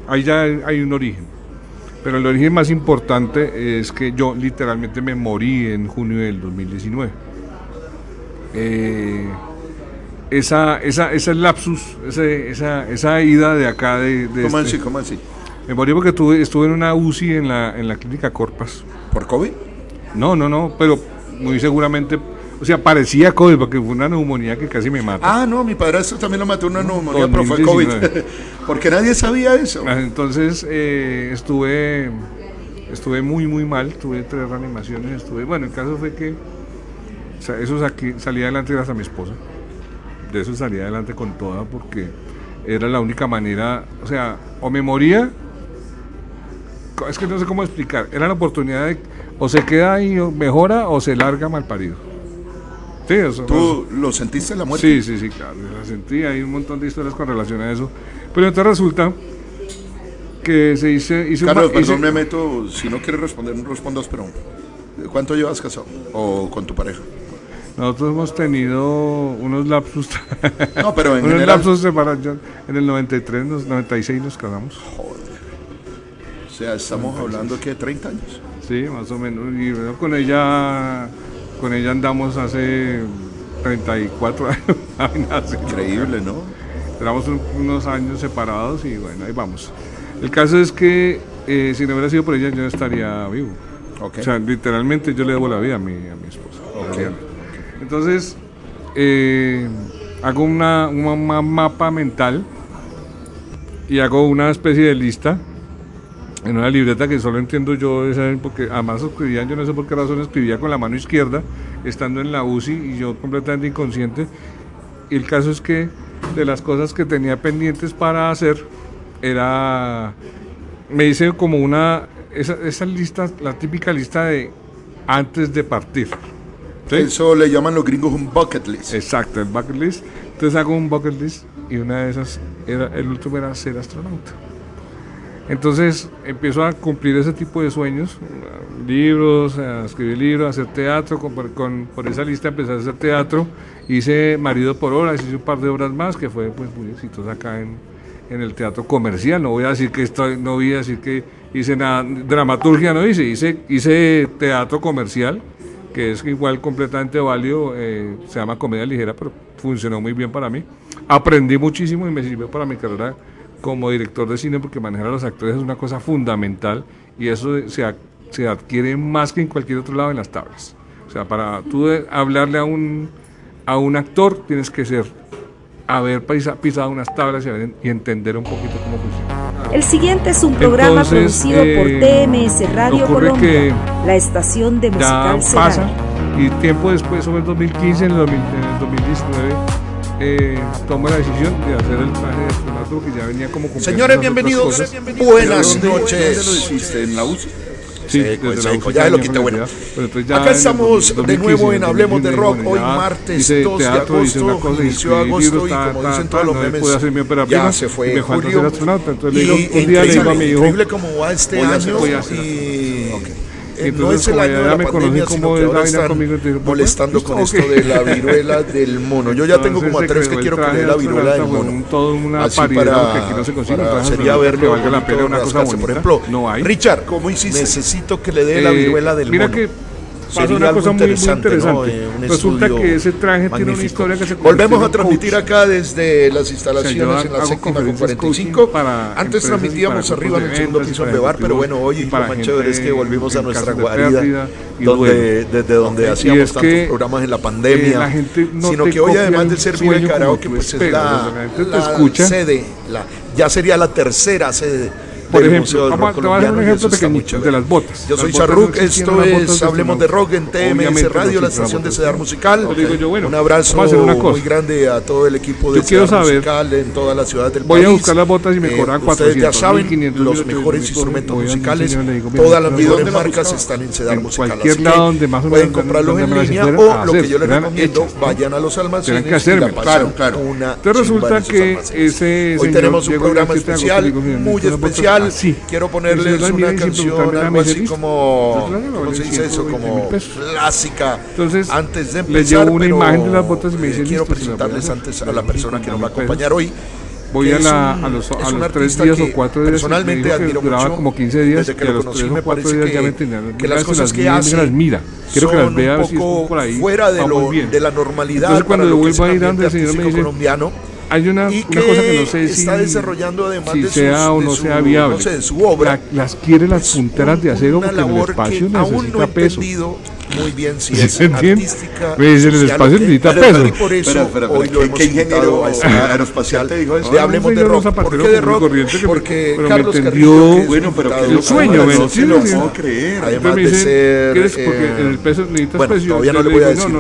Ahí ya hay un origen. Pero el origen más importante es que yo literalmente me morí en junio del 2019. Eh, esa, esa, ese lapsus, ese- esa, esa ida de acá de, de ¿Cómo este- así? ¿Cómo así? me morí porque tuve, estuve en una UCI en la, en la clínica Corpas. ¿Por COVID? No, no, no, pero muy seguramente, o sea, parecía COVID porque fue una neumonía que casi me mata. Ah, no, mi padrastro también lo mató una neumonía, pero fue COVID. 2019. [LAUGHS] Porque nadie sabía eso. Ah, Entonces eh, estuve estuve muy muy mal, tuve tres reanimaciones, estuve, bueno, el caso fue que o sea, eso saqué- salí adelante gracias a mi esposa. De eso salí adelante con toda porque era la única manera, o sea, o me moría, es que no sé cómo explicar, era la oportunidad de o se queda ahí o mejora o se larga mal parido. Sí, eso, ¿Tú lo sentiste la muerte? Sí, sí, sí, claro, la sentí, hay un montón de historias con relación a eso. Pero entonces resulta que se hice, hice un Carlos, hice- perdón, me meto. Si no quieres responder, no respondas, pero. ¿Cuánto llevas casado? ¿O con tu pareja? nosotros hemos tenido unos lapsus, No, pero en [LAUGHS] unos general. lapsus de separación. En el 93, nos- 96 nos casamos. O sea, estamos hablando que de 30 años. Sí, más o menos. Y bueno, con ella, con ella andamos hace 34 [LAUGHS] años. Increíble, ¿no? Éramos un- unos años separados y bueno, ahí vamos. El caso es que eh, si no hubiera sido por ella, yo no estaría vivo. Ok. O sea, literalmente yo le debo la vida a mi, a mi esposa. Entonces, eh, hago una, un ma- mapa mental y hago una especie de lista en una libreta que solo entiendo yo, porque además escribía, yo no sé por qué razón escribía con la mano izquierda, estando en la UCI y yo completamente inconsciente. Y el caso es que de las cosas que tenía pendientes para hacer, era, me hice como una, esa, esa lista, la típica lista de antes de partir. ¿sí? Eso le llaman los gringos un bucket list. Exacto, el bucket list. Entonces hago un bucket list y una de esas, era, el último era ser astronauta. Entonces empiezo a cumplir ese tipo de sueños, libros, a escribir libros, a hacer teatro, con, con- por esa lista empecé a hacer teatro, hice Marido por Horas, hice un par de obras más que fue pues muy exitosa acá en, en el teatro comercial. No voy a decir que estoy, no voy a decir que hice nada, dramaturgia no hice, hice, hice teatro comercial, que es igual completamente válido, eh, se llama comedia ligera, pero funcionó muy bien para mí. Aprendí muchísimo y me sirvió para mi carrera como director de cine porque manejar a los actores es una cosa fundamental y eso se, se adquiere más que en cualquier otro lado en las tablas. O sea, para tú hablarle a un, a un actor tienes que ser haber pisado unas tablas y, entender un poquito cómo funciona. El siguiente es un programa producido por eh, TMS Radio Colombia, la estación de musical ya pasa, y tiempo después, sobre el 2015, en el, 2019, eh, tomo la decisión de hacer el traje de astronauta que ya venía como Señores, bienvenidos. Buenas noches. ¿Dónde lo hiciste? ¿En la UCI? Sí, ya lo quité. Bueno, acá estamos de nuevo en Hablemos de Rock, hoy martes 2 de agosto, inició agosto y como dicen todos los memes, ya se fue julio. Y increíble cómo va este año y no es el año de la pandemia, sino que ahora están molestando con esto de la viruela del mono. Yo ya tengo como a tres que quiero que le dé la viruela del mono. Así para, sería verlo valga la pena una cosa Por ejemplo, Richard, ¿cómo hiciste? Necesito que le dé la viruela del mono. Mira que pasa una cosa muy, interesante. Eh, Resulta que ese traje tiene una historia que se Volvemos a transmitir acá desde las instalaciones en la séptima con 45. Antes transmitíamos arriba en el segundo piso de bar, pero bueno, hoy lo más chévere es que volvimos a nuestra guarida, donde, desde donde hacíamos tantos programas en la pandemia. sino que hoy además de ser bien karaoke, pues es la, sede, ya sería la tercera sede por ejemplo, vamos, te voy a dar un ejemplo pequeñito de las botas. Yo soy Charruk, esto es Hablemos de Rock en TMS Radio, la estación de Cedar Musical. un abrazo muy grande a todo el equipo de Cedar Musical en toda la ciudad del país. Voy a buscar las botas y me cobran 400. Ustedes ya saben, los mejores instrumentos musicales, todas las mejores marcas están en Cedar Musical. Cualquier lado donde más o menos pueden comprarlos en línea o lo que yo les recomiendo, vayan a los almacenes y la claro, claro. Entonces resulta que ese Hoy tenemos un programa especial, muy especial sí. quiero ponerles una canción algo así como, ¿cómo se dice eso? Como clásica. Entonces, antes de empezar, les llevo una imagen de las botas y me dicen, quiero presentarles antes a la persona que nos va a acompañar hoy. Voy a, la, a los, a los tres días o cuatro días. Personalmente admiro duraba como 15 días. Desde que lo conocí, me parece que, ya me tenían, que las cosas que hace las mira. Quiero que las vea un poco por ahí, fuera de, lo, de la normalidad. Entonces, cuando yo vuelvo a ir el señor me dice, colombiano, hay una, y una cosa que no sé si está desarrollando además si de sea sus, o no de sea viable. No sé, de su obra. La, las quiere las punteras de acero porque el espacio necesita aún no peso. Muy bien si es artística. Me dice, el espacio necesita peso. Y por eso espera, espera, espera, hoy lo hemos ¿qué ingeniero aeroespacial te dijo eso? De hablemos de rock. ¿Por qué de rock? Porque Carlos Carrillo, bueno, pero que el sueño, ¿me No lo puedo creer. Además de ser... Porque en el peso necesitas bueno, todavía no le voy a decir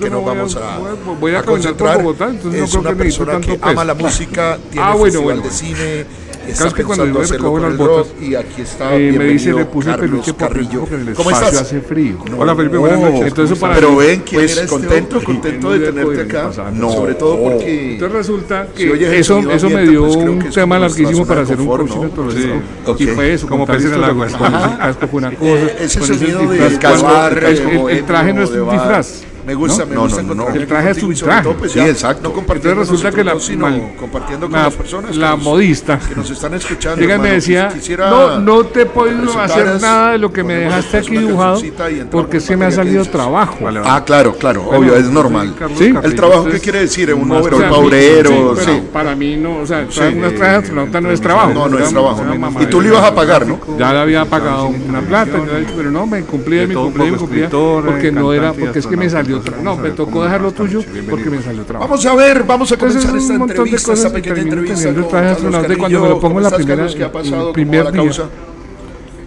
que nos vamos a concentrar. Es una persona que ama la música, tiene festival de cine está que cuando yo recojo las botas y aquí está eh, me dice le puse Carlos peluche Carrillo. porque en el ¿Cómo estás? hace frío. No, Hola Felipe, buenas noches. Entonces para Pero ven, ¿quién pues, este contento, contento de tenerte acá. No, sobre todo porque Entonces resulta que eso eso me dio pues un tema larguísimo para hacer un coaching ontológico y fue eso, como peces en el agua. Casco fue una cosa. Ese sonido cascar. El traje no es un disfraz. Me gusta, me gusta no, no, El traje es un traje. Pues, sí, exacto. No compartiendo resulta que la, sino compartiendo con las personas la modista que nos están escuchando. Llega y me decía, no, no te he podido hacer nada de lo que me dejaste aquí dibujado porque es que me ha salido trabajo. Ah, claro, claro, obvio, es normal. ¿Sí? El trabajo, ¿qué quiere decir? Un overol paurero. Para mí no, o sea, unas trajes no es trabajo. No, no es trabajo. Y tú le ibas a pagar, ¿no? Ya le había pagado una plata, pero no, me cumplía, me cumplía, me cumplía, porque no era, porque es que me salió no, me tocó dejarlo tuyo porque me salió trabajo. Vamos a ver, vamos a comenzar esta entrevista, esta pequeña entrevista con Carlos de cuando me lo pongo la primera, ¿qué ha pasado? primer la causa?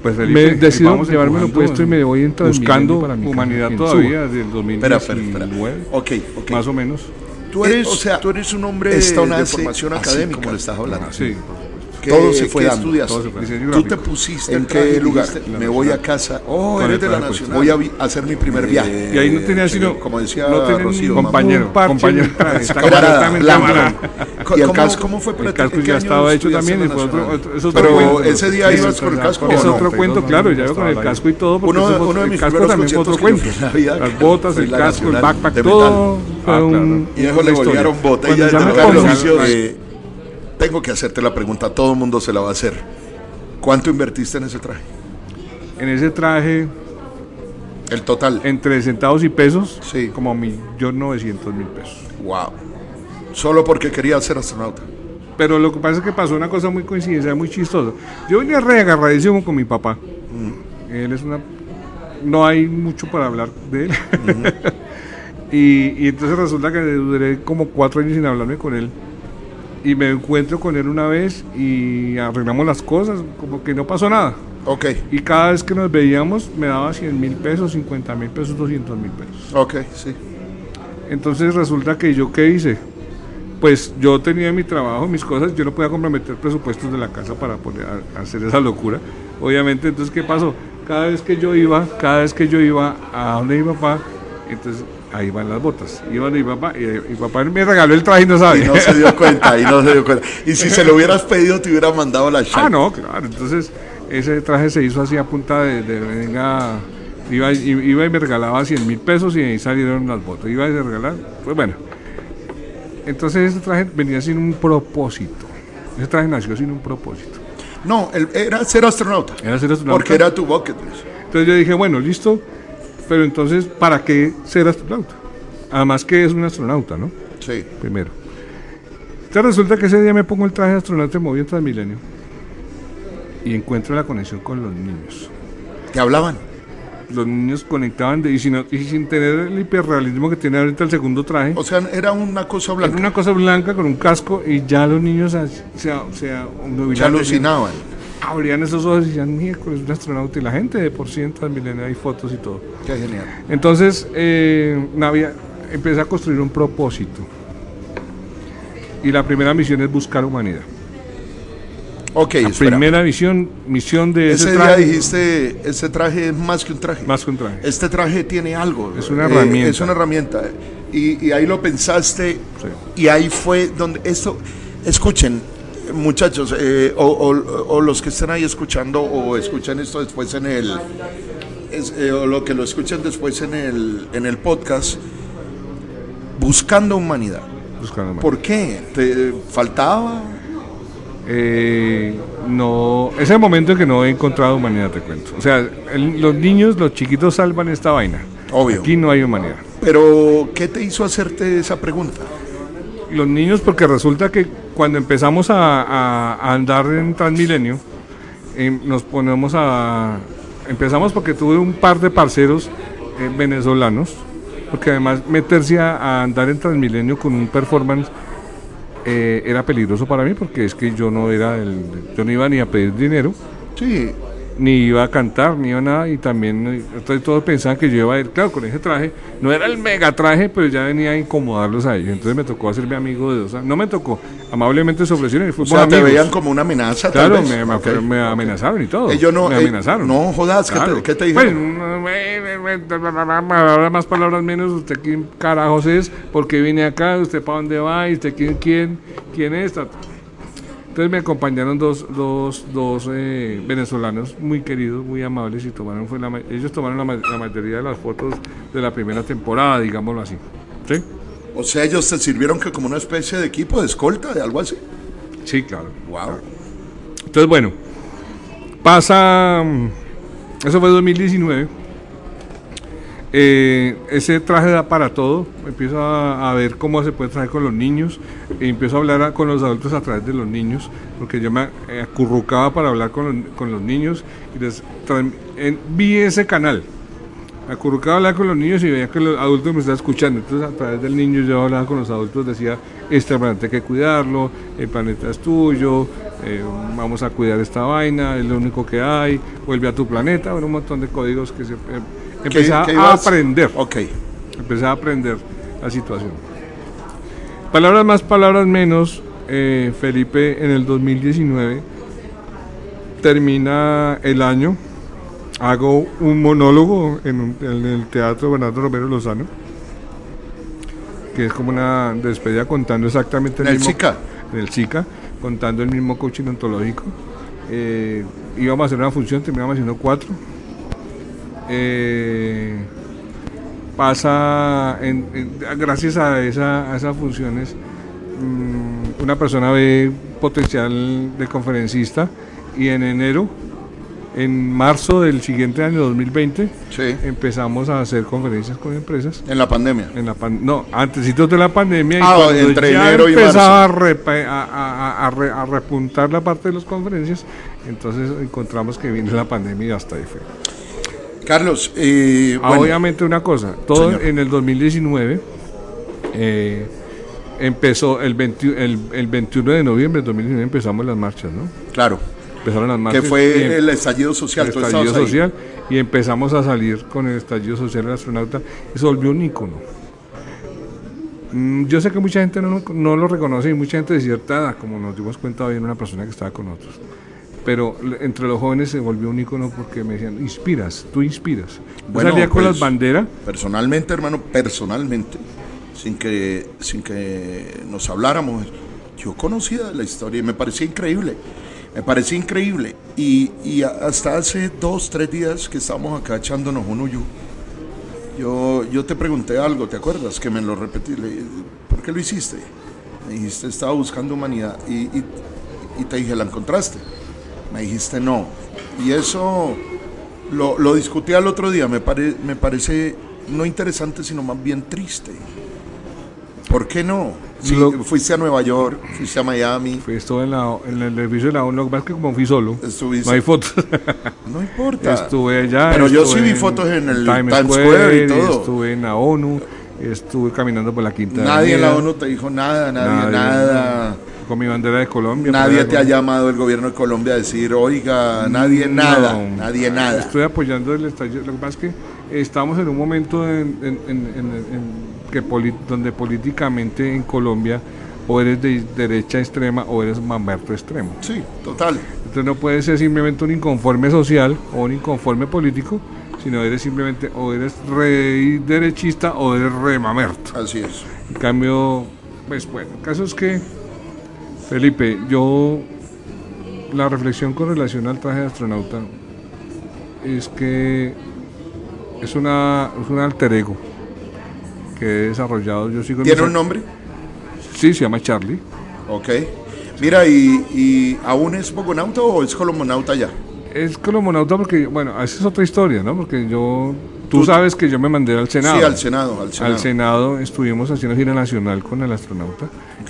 Pues Felipe, me decido llevármelo puesto y me voy en buscando para mi humanidad todavía desde el 2019, espera, espera, Okay, okay. más o menos. Tú eres, o sea, tú eres un hombre de formación académica, como le estás hablando. Sí, todo se fue dando. Tú te pusiste en qué lugar? Me voy a casa. Oh, eres de la Nacional. Voy a hacer mi primer viaje. Y ahí no tenía sino, como decía no Rocío, compañero, compañero, camarada, ¿Y el casco cómo fue para El casco ya estaba hecho también. Pero ese día ibas con el casco. Es otro cuento, claro, ya con el casco y todo. Uno de mis casco también fue otro cuento. Las botas, el casco, el backpack, todo. Y eso le volvieron botella de tengo que hacerte la pregunta, todo el mundo se la va a hacer. ¿Cuánto invertiste en ese traje? En ese traje, El total. entre centavos y pesos, Sí. como millón novecientos mil pesos. Wow. Solo porque quería ser astronauta. Pero lo que pasa es que pasó una cosa muy coincidencia, muy chistosa. Yo venía re agarradísimo con mi papá. Él es una... No hay mucho para hablar de él. [LAUGHS] y, y entonces resulta que duré como cuatro años sin hablarme con él. Y me encuentro con él una vez y arreglamos las cosas, como que no pasó nada. Ok, Y cada vez que nos veíamos me daba 100 mil pesos, 50 mil pesos, 200 mil pesos. ok, sí. Entonces resulta que yo qué hice. Pues yo tenía mi trabajo, mis cosas, yo no podía comprometer presupuestos de la casa para poder hacer esa locura. Obviamente, entonces ¿qué pasó? Cada vez que yo iba, cada vez que yo iba a donde mi papá, entonces ahí van las botas. Iba donde mi papá y mi papá me regaló el traje y no Y sabe. no se dio cuenta, y no se dio cuenta. Y si se lo hubieras pedido, te hubiera mandado la Ah, no, claro. Entonces, ese traje se hizo así a punta de, de venga. Iba, y- iba y me regalaba 100 mil pesos y ahí salieron las botas. Iba a regalar, pues bueno. Entonces, ese traje venía sin un propósito. Ese traje nació sin un propósito. No, el- era ser astronauta. Era ser astronauta. Porque era tu bucket list. Entonces yo dije, bueno, listo. Pero entonces, ¿para qué ser astronauta? Además que es un astronauta, ¿no? Sí. Primero. Entonces resulta que ese día me pongo el traje de astronauta y me voy en Transmilenio. Y encuentro la conexión con los niños. ¿Te hablaban? los niños conectaban de, y, sin, y sin tener el hiperrealismo que tiene ahorita el segundo traje. O sea, era una cosa Era blanca. una cosa blanca con un casco y ya los niños se, se, se Se alucinaban. Abrían esos ojos y decían, miércoles, un astronauta y la gente de por sí en Transmilenio hay fotos y todo. Qué genial. Entonces, eh, Navia, empecé a construir un propósito. Y la primera misión es buscar humanidad. Ok, La primera misión, misión de ese, Ese día dijiste, ese traje es más que un traje. más que un traje. Este traje tiene algo. Es una eh, herramienta. Es una herramienta. Y, y ahí lo pensaste. Sí. Y ahí fue donde esto. Escuchen, muchachos, eh, o, o- o los que están ahí escuchando, o escuchan esto después en el. es- eh, o lo que lo escuchan después en el, en el podcast. Buscando humanidad. Buscando humanidad. ¿Por qué? ¿Te faltaba? Eh, no, es el momento en que no he encontrado humanidad, te cuento. O sea, el- los niños, los chiquitos salvan esta vaina. Obvio. Aquí no hay humanidad. Pero, ¿qué te hizo hacerte esa pregunta? Los niños, porque resulta que cuando empezamos a, andar en Transmilenio, eh, nos ponemos a... Empezamos porque tuve un par de parceros eh, venezolanos, porque además meterse a, a andar en Transmilenio con un performance eh, era peligroso para mí, porque es que yo no era el, yo no iba ni a pedir dinero, Sí, ni iba a cantar, ni iba a nada, y también entonces todos pensaban que yo iba a ir, claro, con ese traje, no era el mega traje, pero ya venía a incomodarlos a ellos, entonces me tocó hacerme amigo de dos, no me tocó, amablemente se ofrecieron y o fuimos sea, te amigos. veían como una amenaza. tal Claro, vez. me, me- Ok. me amenazaron y todo. Ellos no- me eh, amenazaron. no jodas, ¿qué te- qué te dijeron? Pues, eh, palabras más, palabras menos. ¿Usted quién carajos es? ¿Por qué vine acá? ¿Usted para dónde va? ¿Y usted quién, quién, quién es? Entonces me acompañaron dos, dos, dos eh, venezolanos muy queridos, muy amables y tomaron, fue la ellos tomaron la, la mayoría de las fotos de la primera temporada, digámoslo así. ¿Sí? O sea, ellos te sirvieron que como una especie de equipo de escolta, de algo así. Sí, claro. Wow. Entonces, bueno, pasa. mm, Eso fue 2019. Eh, ese traje da para todo. Empiezo a, ver cómo se puede traer con los niños. Empiezo a hablar con los adultos a través de los niños. Porque yo me acurrucaba para hablar con los, niños. Y les vi ese canal. Me acurrucaba a hablar con los niños y veía que los adultos me estaban escuchando. Entonces, a través del niño yo hablaba con los adultos, decía: Este planeta hay que cuidarlo, el planeta es tuyo, eh, vamos a cuidar esta vaina, es lo único que hay, vuelve a tu planeta. Bueno, un montón de códigos que se. eh, empecé a qué ibas? aprender. Ok. Empecé a aprender la situación. Palabras más, palabras menos. eh, Felipe en el 2019 termina el año. Hago un monólogo en, un- en el Teatro Bernardo Romero Lozano, que es como una despedida contando exactamente En el mismo, SICA. en el SICA, contando el mismo coaching ontológico. Eh, íbamos a hacer una función, terminamos haciendo cuatro. Eh, pasa, en- en- gracias a, esa, a esas funciones, mm, una persona ve potencial de conferencista y en enero, en marzo del siguiente año 2020, empezamos a hacer conferencias con empresas. En la pandemia. En la no, antes de la pandemia. y ah, entre ya enero y empezaba a, a, repuntar la parte de las conferencias, entonces encontramos que viene la pandemia y hasta ahí fue. Carlos, eh, obviamente una cosa, todo en el 2019 eh, empezó el, el, 21 de noviembre de 2019 empezamos las marchas, ¿no? Claro. Empezaron las marchas. Que fue el estallido social. El estallido social y empezamos a salir con el estallido social del astronauta y se volvió un ícono. Mm, yo sé que mucha gente no, no, lo reconoce y mucha gente de cierta edad, como nos dimos cuenta hoy en una persona que estaba con nosotros pero entre los jóvenes se volvió un icono porque me decían, inspiras, tú inspiras. Bueno, salía con las pues, banderas. Personalmente, hermano, personalmente, sin que, sin que nos habláramos, yo conocía la historia y me parecía increíble. Me parecía increíble. Y, y hasta hace dos, tres días que estábamos acá echándonos un huyo, yo, yo te pregunté algo, ¿te acuerdas? Que me lo repetí. ¿Por qué lo hiciste? Me dijiste, estaba buscando humanidad. Y, y, y te dije, ¿la encontraste? Me dijiste no. Y eso lo, lo discutí al otro día, me, me parece no interesante, sino más bien triste. ¿Por qué no? Si fuiste a Nueva York, fuiste a Miami. Fui, estuve en, la, en el edificio de la ONU, lo que pasa es que como fui solo, no hay fotos. no importa. Estuve allá. Pero yo sí vi fotos en el Times, Square, y todo. Estuve en la ONU, estuve caminando por la quinta. Nadie en la ONU te dijo nada, nadie, nada con mi bandera de Colombia. Nadie te ha llamado el gobierno de Colombia a decir, oiga, nadie nada, nadie nada. Estoy apoyando el estallido. Lo que pasa es que estamos en un momento en, que donde políticamente en Colombia o eres de derecha extrema o eres mamberto extremo. Sí, total. Entonces no puedes ser simplemente un inconforme social o un inconforme político, sino eres simplemente o eres re derechista o eres re mamerto. Así es. En cambio, pues bueno, el caso es que Felipe, yo la reflexión con relación al traje de astronauta es que es, una, es un alter ego que he desarrollado. Yo sigo ¿Tiene un nombre? Sí, se llama Charlie. Ok. Mira, ¿y, y aún es bogonauta o es colomonauta ya? Es colomonauta porque, bueno, esa es otra historia, ¿no? Porque yo Tú sabes que yo me mandé al Senado. Sí, al Senado, al Senado. Al Senado estuvimos haciendo gira nacional con el astronauta,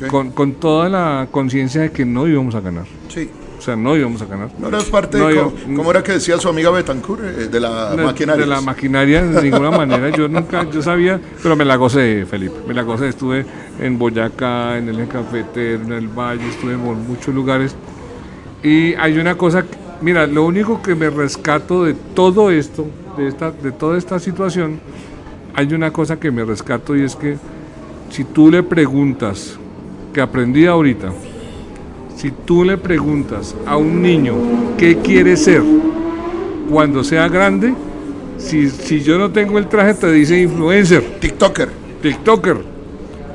con, con, toda la conciencia de que no íbamos a ganar. Sí. O sea, no íbamos a ganar. No eras parte de, ¿cómo, era que decía su amiga Betancourt? Eh, de la maquinaria. De la maquinaria, de ninguna manera. Yo nunca, yo sabía, pero me la gocé, Felipe. Me la gocé. Estuve en Boyacá, en el Cafetero, en el Valle, estuve en muchos lugares. Y hay una cosa, mira, lo único que me rescato de todo esto de, esta, de toda esta situación, hay una cosa que me rescato y es que si tú le preguntas, que aprendí ahorita, si tú le preguntas a un niño qué quiere ser cuando sea grande, si, si yo no tengo el traje te dice influencer. TikToker. TikToker.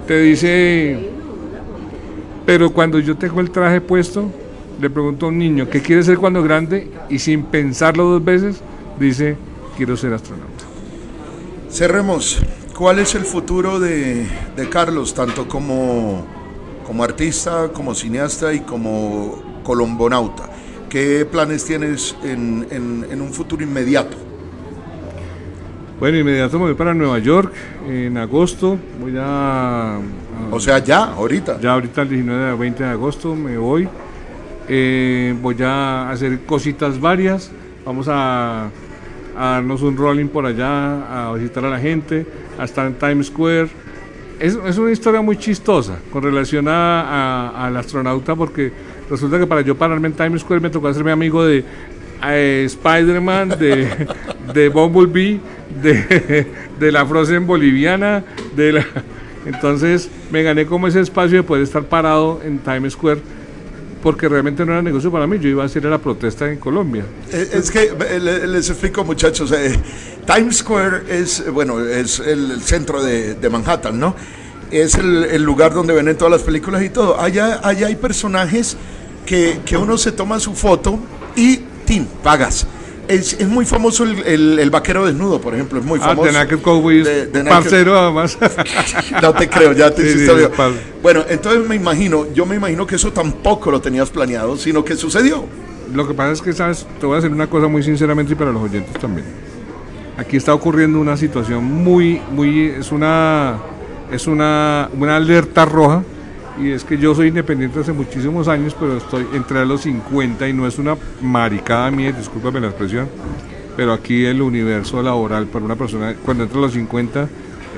Te dice, pero cuando yo tengo el traje puesto, le pregunto a un niño qué quiere ser cuando grande y sin pensarlo dos veces, dice quiero ser astronauta. Cerremos. ¿Cuál es el futuro de, Carlos, tanto como, como artista, como cineasta y como colombonauta? ¿Qué planes tienes en, un futuro inmediato? Bueno, inmediato me voy para Nueva York en agosto. Voy a. o sea, ya, ahorita. Ya, ahorita el 19 a 20 de agosto me voy. Eh, voy a hacer cositas varias. Vamos a a darnos un rolling por allá, a visitar a la gente, a estar en Times Square. Es, es una historia muy chistosa con relación a, al astronauta porque resulta que para yo pararme en Times Square me tocó hacerme amigo de eh, Spider-Man, de, [LAUGHS] de Bumblebee, de, de la Frozen boliviana, de la... Entonces me gané como ese espacio de poder estar parado en Times Square porque realmente no era negocio para mí, yo iba a hacer la protesta en Colombia. Eh, es que eh, les explico muchachos, eh, Times Square es, bueno, es el centro de, Manhattan, ¿no? Es el, lugar donde ven todas las películas y todo. Allá, allá hay personajes que, que uno se toma su foto y ¡tin! pagas. Es, es, muy famoso el, el, el, vaquero desnudo, por ejemplo, es muy ah, famoso. The Naked Cowboy De- Naked- parcero además. [LAUGHS] no te creo, ya te Sí, hiciste sí, Bueno, entonces me imagino, yo me imagino que eso tampoco lo tenías planeado, sino que sucedió. Lo que pasa es que, ¿sabes? Te voy a decir una cosa muy sinceramente y para los oyentes también. Aquí está ocurriendo una situación muy, muy, es una, es una, una alerta roja y es que yo soy independiente hace muchísimos años, pero estoy entre los 50 y no es una maricada mía, discúlpame la expresión, pero aquí el universo laboral para una persona cuando entra a los 50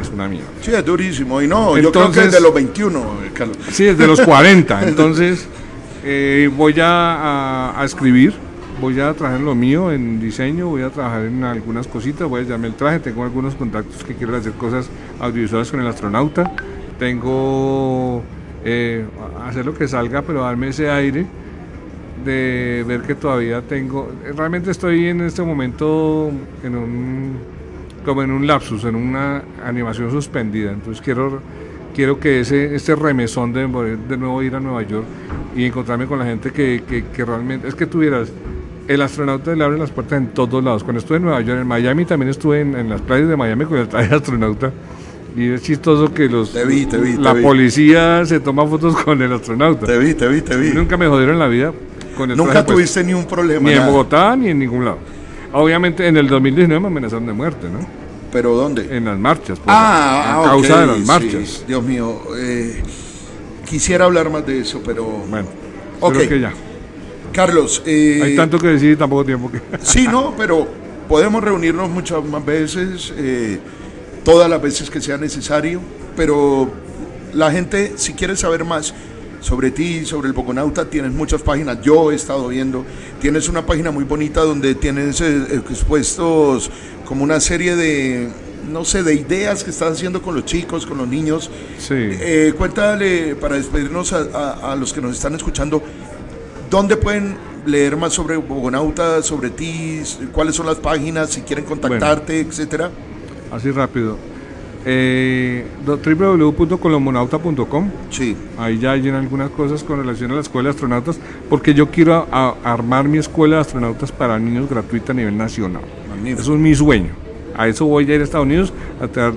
es una mierda. Sí, es durísimo. Y no, yo creo que Entonces- desde los 21, eh, Carlos. Sí, desde los 40. [LAUGHS] Entonces, eh, voy a, a- a escribir, voy a trabajar en lo mío, en diseño, voy a trabajar en algunas cositas, voy a llamarme el traje, tengo algunos contactos que quiero hacer cosas audiovisuales con el astronauta, tengo eh, hacer lo que salga, pero darme ese aire de ver que todavía tengo, realmente estoy en este momento en un, como en un lapsus, en una animación suspendida, entonces quiero, quiero que ese, este remesón de de nuevo ir a Nueva York y encontrarme con la gente que, que, que realmente, es que tuvieras, el astronauta le abre las puertas en todos lados, cuando estuve en Nueva York, en Miami también estuve en, en las playas de Miami con el traje astronauta. Y es chistoso que los Te vi, te vi, te la vi. policía se toma fotos [LAUGHS] con el astronauta. Te vi, te vi, te vi. Nunca me jodieron en la vida con el Nunca tuviste ni un problema. Ni en. Bogotá ni en ningún lado. Obviamente en el 2019 me amenazaron de muerte, ¿no? ¿Pero dónde? En las marchas. por- Ah, a ah, causa de las sí. marchas. Dios mío, eh, quisiera hablar más de eso, pero... Bueno, Ok. creo que ya. Carlos, eh, Hay tanto que decir y tan poco tiempo que... Sí, [LAUGHS] no, pero podemos reunirnos muchas más veces, eh, todas las veces que sea necesario, pero la gente, si quiere saber más sobre ti, sobre el Boconauta, tienes muchas páginas, yo he estado viendo, tienes una página muy bonita donde tienes eh, expuestos como una serie de, no sé, de ideas que estás haciendo con los chicos, con los niños. Sí. Eh, cuéntale, para despedirnos a, a- a los que nos están escuchando, ¿dónde pueden leer más sobre Bogonauta, sobre ti? ¿Cuáles son las páginas? Si quieren contactarte, etcétera. Así rápido. Eh, www.colomonauta.com Sí. Ahí ya hay algunas cosas con relación a la escuela de astronautas, porque yo quiero a- a- armar mi escuela de astronautas para niños gratuita a nivel nacional. Magnífico. Eso es mi sueño. A eso voy a ir a Estados Unidos a traer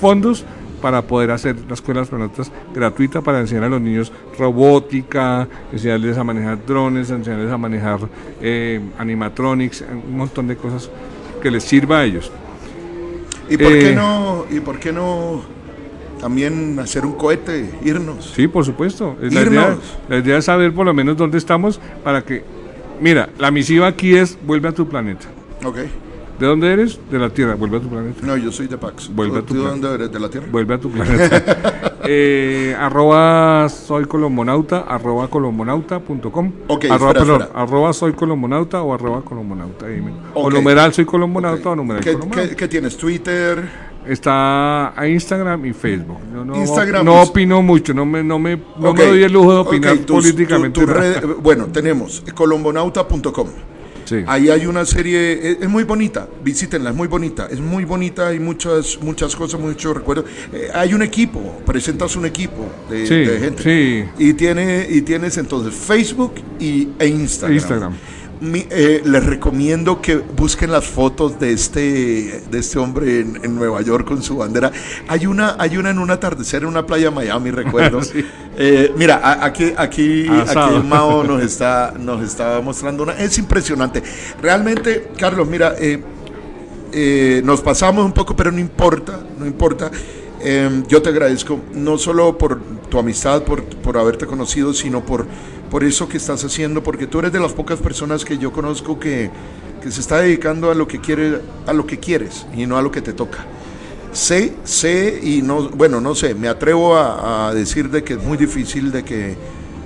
fondos para poder hacer la escuela de astronautas gratuita para enseñar a los niños robótica, enseñarles a manejar drones, enseñarles a manejar eh, animatronics, un montón de cosas que les sirva a ellos. ¿Y por Eh, qué no? ¿Y por qué no también hacer un cohete, irnos? Sí, por supuesto. La idea, Irnos. la idea es saber por lo menos dónde estamos para que... Mira, la misiva aquí es vuelve a tu planeta. Ok. ¿De dónde eres? De la Tierra, vuelve a tu planeta. No, yo soy de Pax. Vuelve a ¿Tú tu de dónde eres? ¿De la Tierra? Vuelve a tu [LAUGHS] planeta. eh, arroba soy colombonauta, arroba. Ok, arroba, espera, perdón, espera. arroba soy colombonauta o arroba colombonauta. ahí me- O numeral soy colombonauta Ok. o numeral ¿Qué, colombonauta. qué- qué tienes? ¿Twitter? Está a Instagram y Facebook. Yo no, Instagram no opino mucho, no me, no me, no me doy el lujo de opinar tus- políticamente. tu- tu red- bueno, tenemos colombonauta.com. Sí. Ahí hay una serie, es, es muy bonita, visítenla, es muy bonita, es muy bonita, hay muchas, muchas cosas, muchos recuerdos. Eh, hay un equipo, presentas un equipo de, Sí, de gente. sí. Y, tiene, y tienes entonces Facebook y, e Instagram. Instagram. Mi- eh, les recomiendo que busquen las fotos de este, de este hombre en, en Nueva York con su bandera. Hay una, hay una en un atardecer en una playa de Miami, recuerdo. [LAUGHS] Sí. Eh, mira, a- aquí, aquí, Asado. aquí Mao nos está, nos está mostrando una. Es impresionante. Realmente, Carlos, mira, eh, nos pasamos un poco, pero no importa, no importa. Eh, yo te agradezco no solo por tu amistad, por, por haberte conocido, sino por, por eso que estás haciendo, porque tú eres de las pocas personas que yo conozco que, que se está dedicando a lo que quiere, a lo que quieres y no a lo que te toca. Sé, sé y no, bueno, no sé, me atrevo a, a decir de que es muy difícil de que,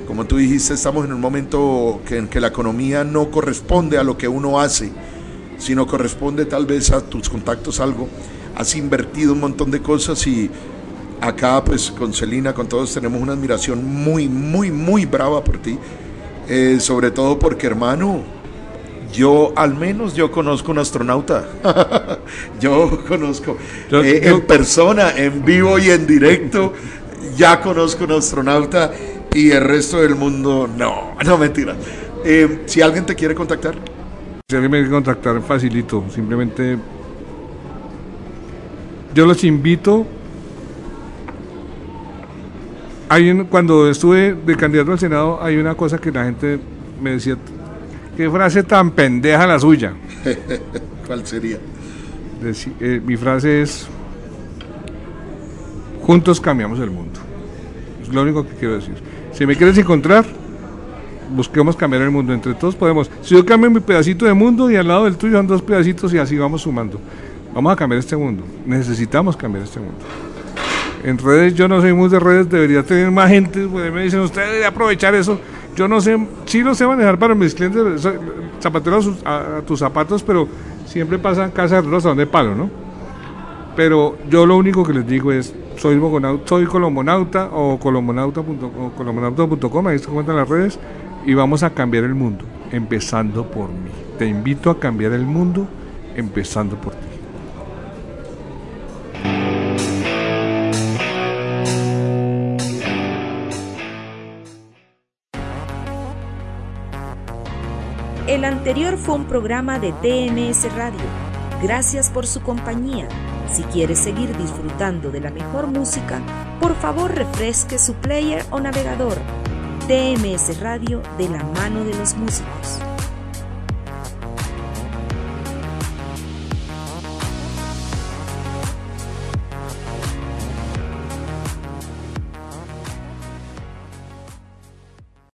como tú dijiste, estamos en un momento que, en que la economía no corresponde a lo que uno hace, sino corresponde tal vez a tus contactos algo. Has invertido un montón de cosas y acá pues con Celina, con todos tenemos una admiración muy, muy, muy brava por ti. Eh, sobre todo porque hermano, yo al menos yo conozco un astronauta. [LAUGHS] yo conozco Yo- eh, yo- en persona, en vivo y en directo. Ya conozco un astronauta y el resto del mundo no, [LAUGHS] no mentira. Eh, si alguien te quiere contactar, Si alguien me quiere contactar, facilito. Simplemente yo los invito. Hay cuando estuve de candidato al Senado, hay una cosa que la gente me decía, qué frase tan pendeja la suya. [LAUGHS] ¿Cuál sería? Eh, mi frase es, juntos cambiamos el mundo. Es lo único que quiero decir. Si me quieres encontrar, busquemos cambiar el mundo. Entre todos podemos. Si yo cambio mi pedacito de mundo y al lado del tuyo son dos pedacitos y así vamos sumando. Vamos a cambiar este mundo. Necesitamos cambiar este mundo. En redes, yo no soy muy de redes, debería tener más gente. Pues, me dicen, usted debe aprovechar eso. Yo no sé, sí lo sé manejar para mis clientes, zapateros a, tus zapatos, pero siempre pasan casa de donde palo, ¿no? Pero yo lo único que les digo es, soy, soy colombonauta o colombonauta.com, ahí se cuentan las redes, y vamos a cambiar el mundo, empezando por mí. Te invito a cambiar el mundo, empezando por ti. El anterior fue un programa de TMS Radio. Gracias por su compañía. Si quiere seguir disfrutando de la mejor música, por favor refresque su player o navegador. TMS Radio de la mano de los músicos.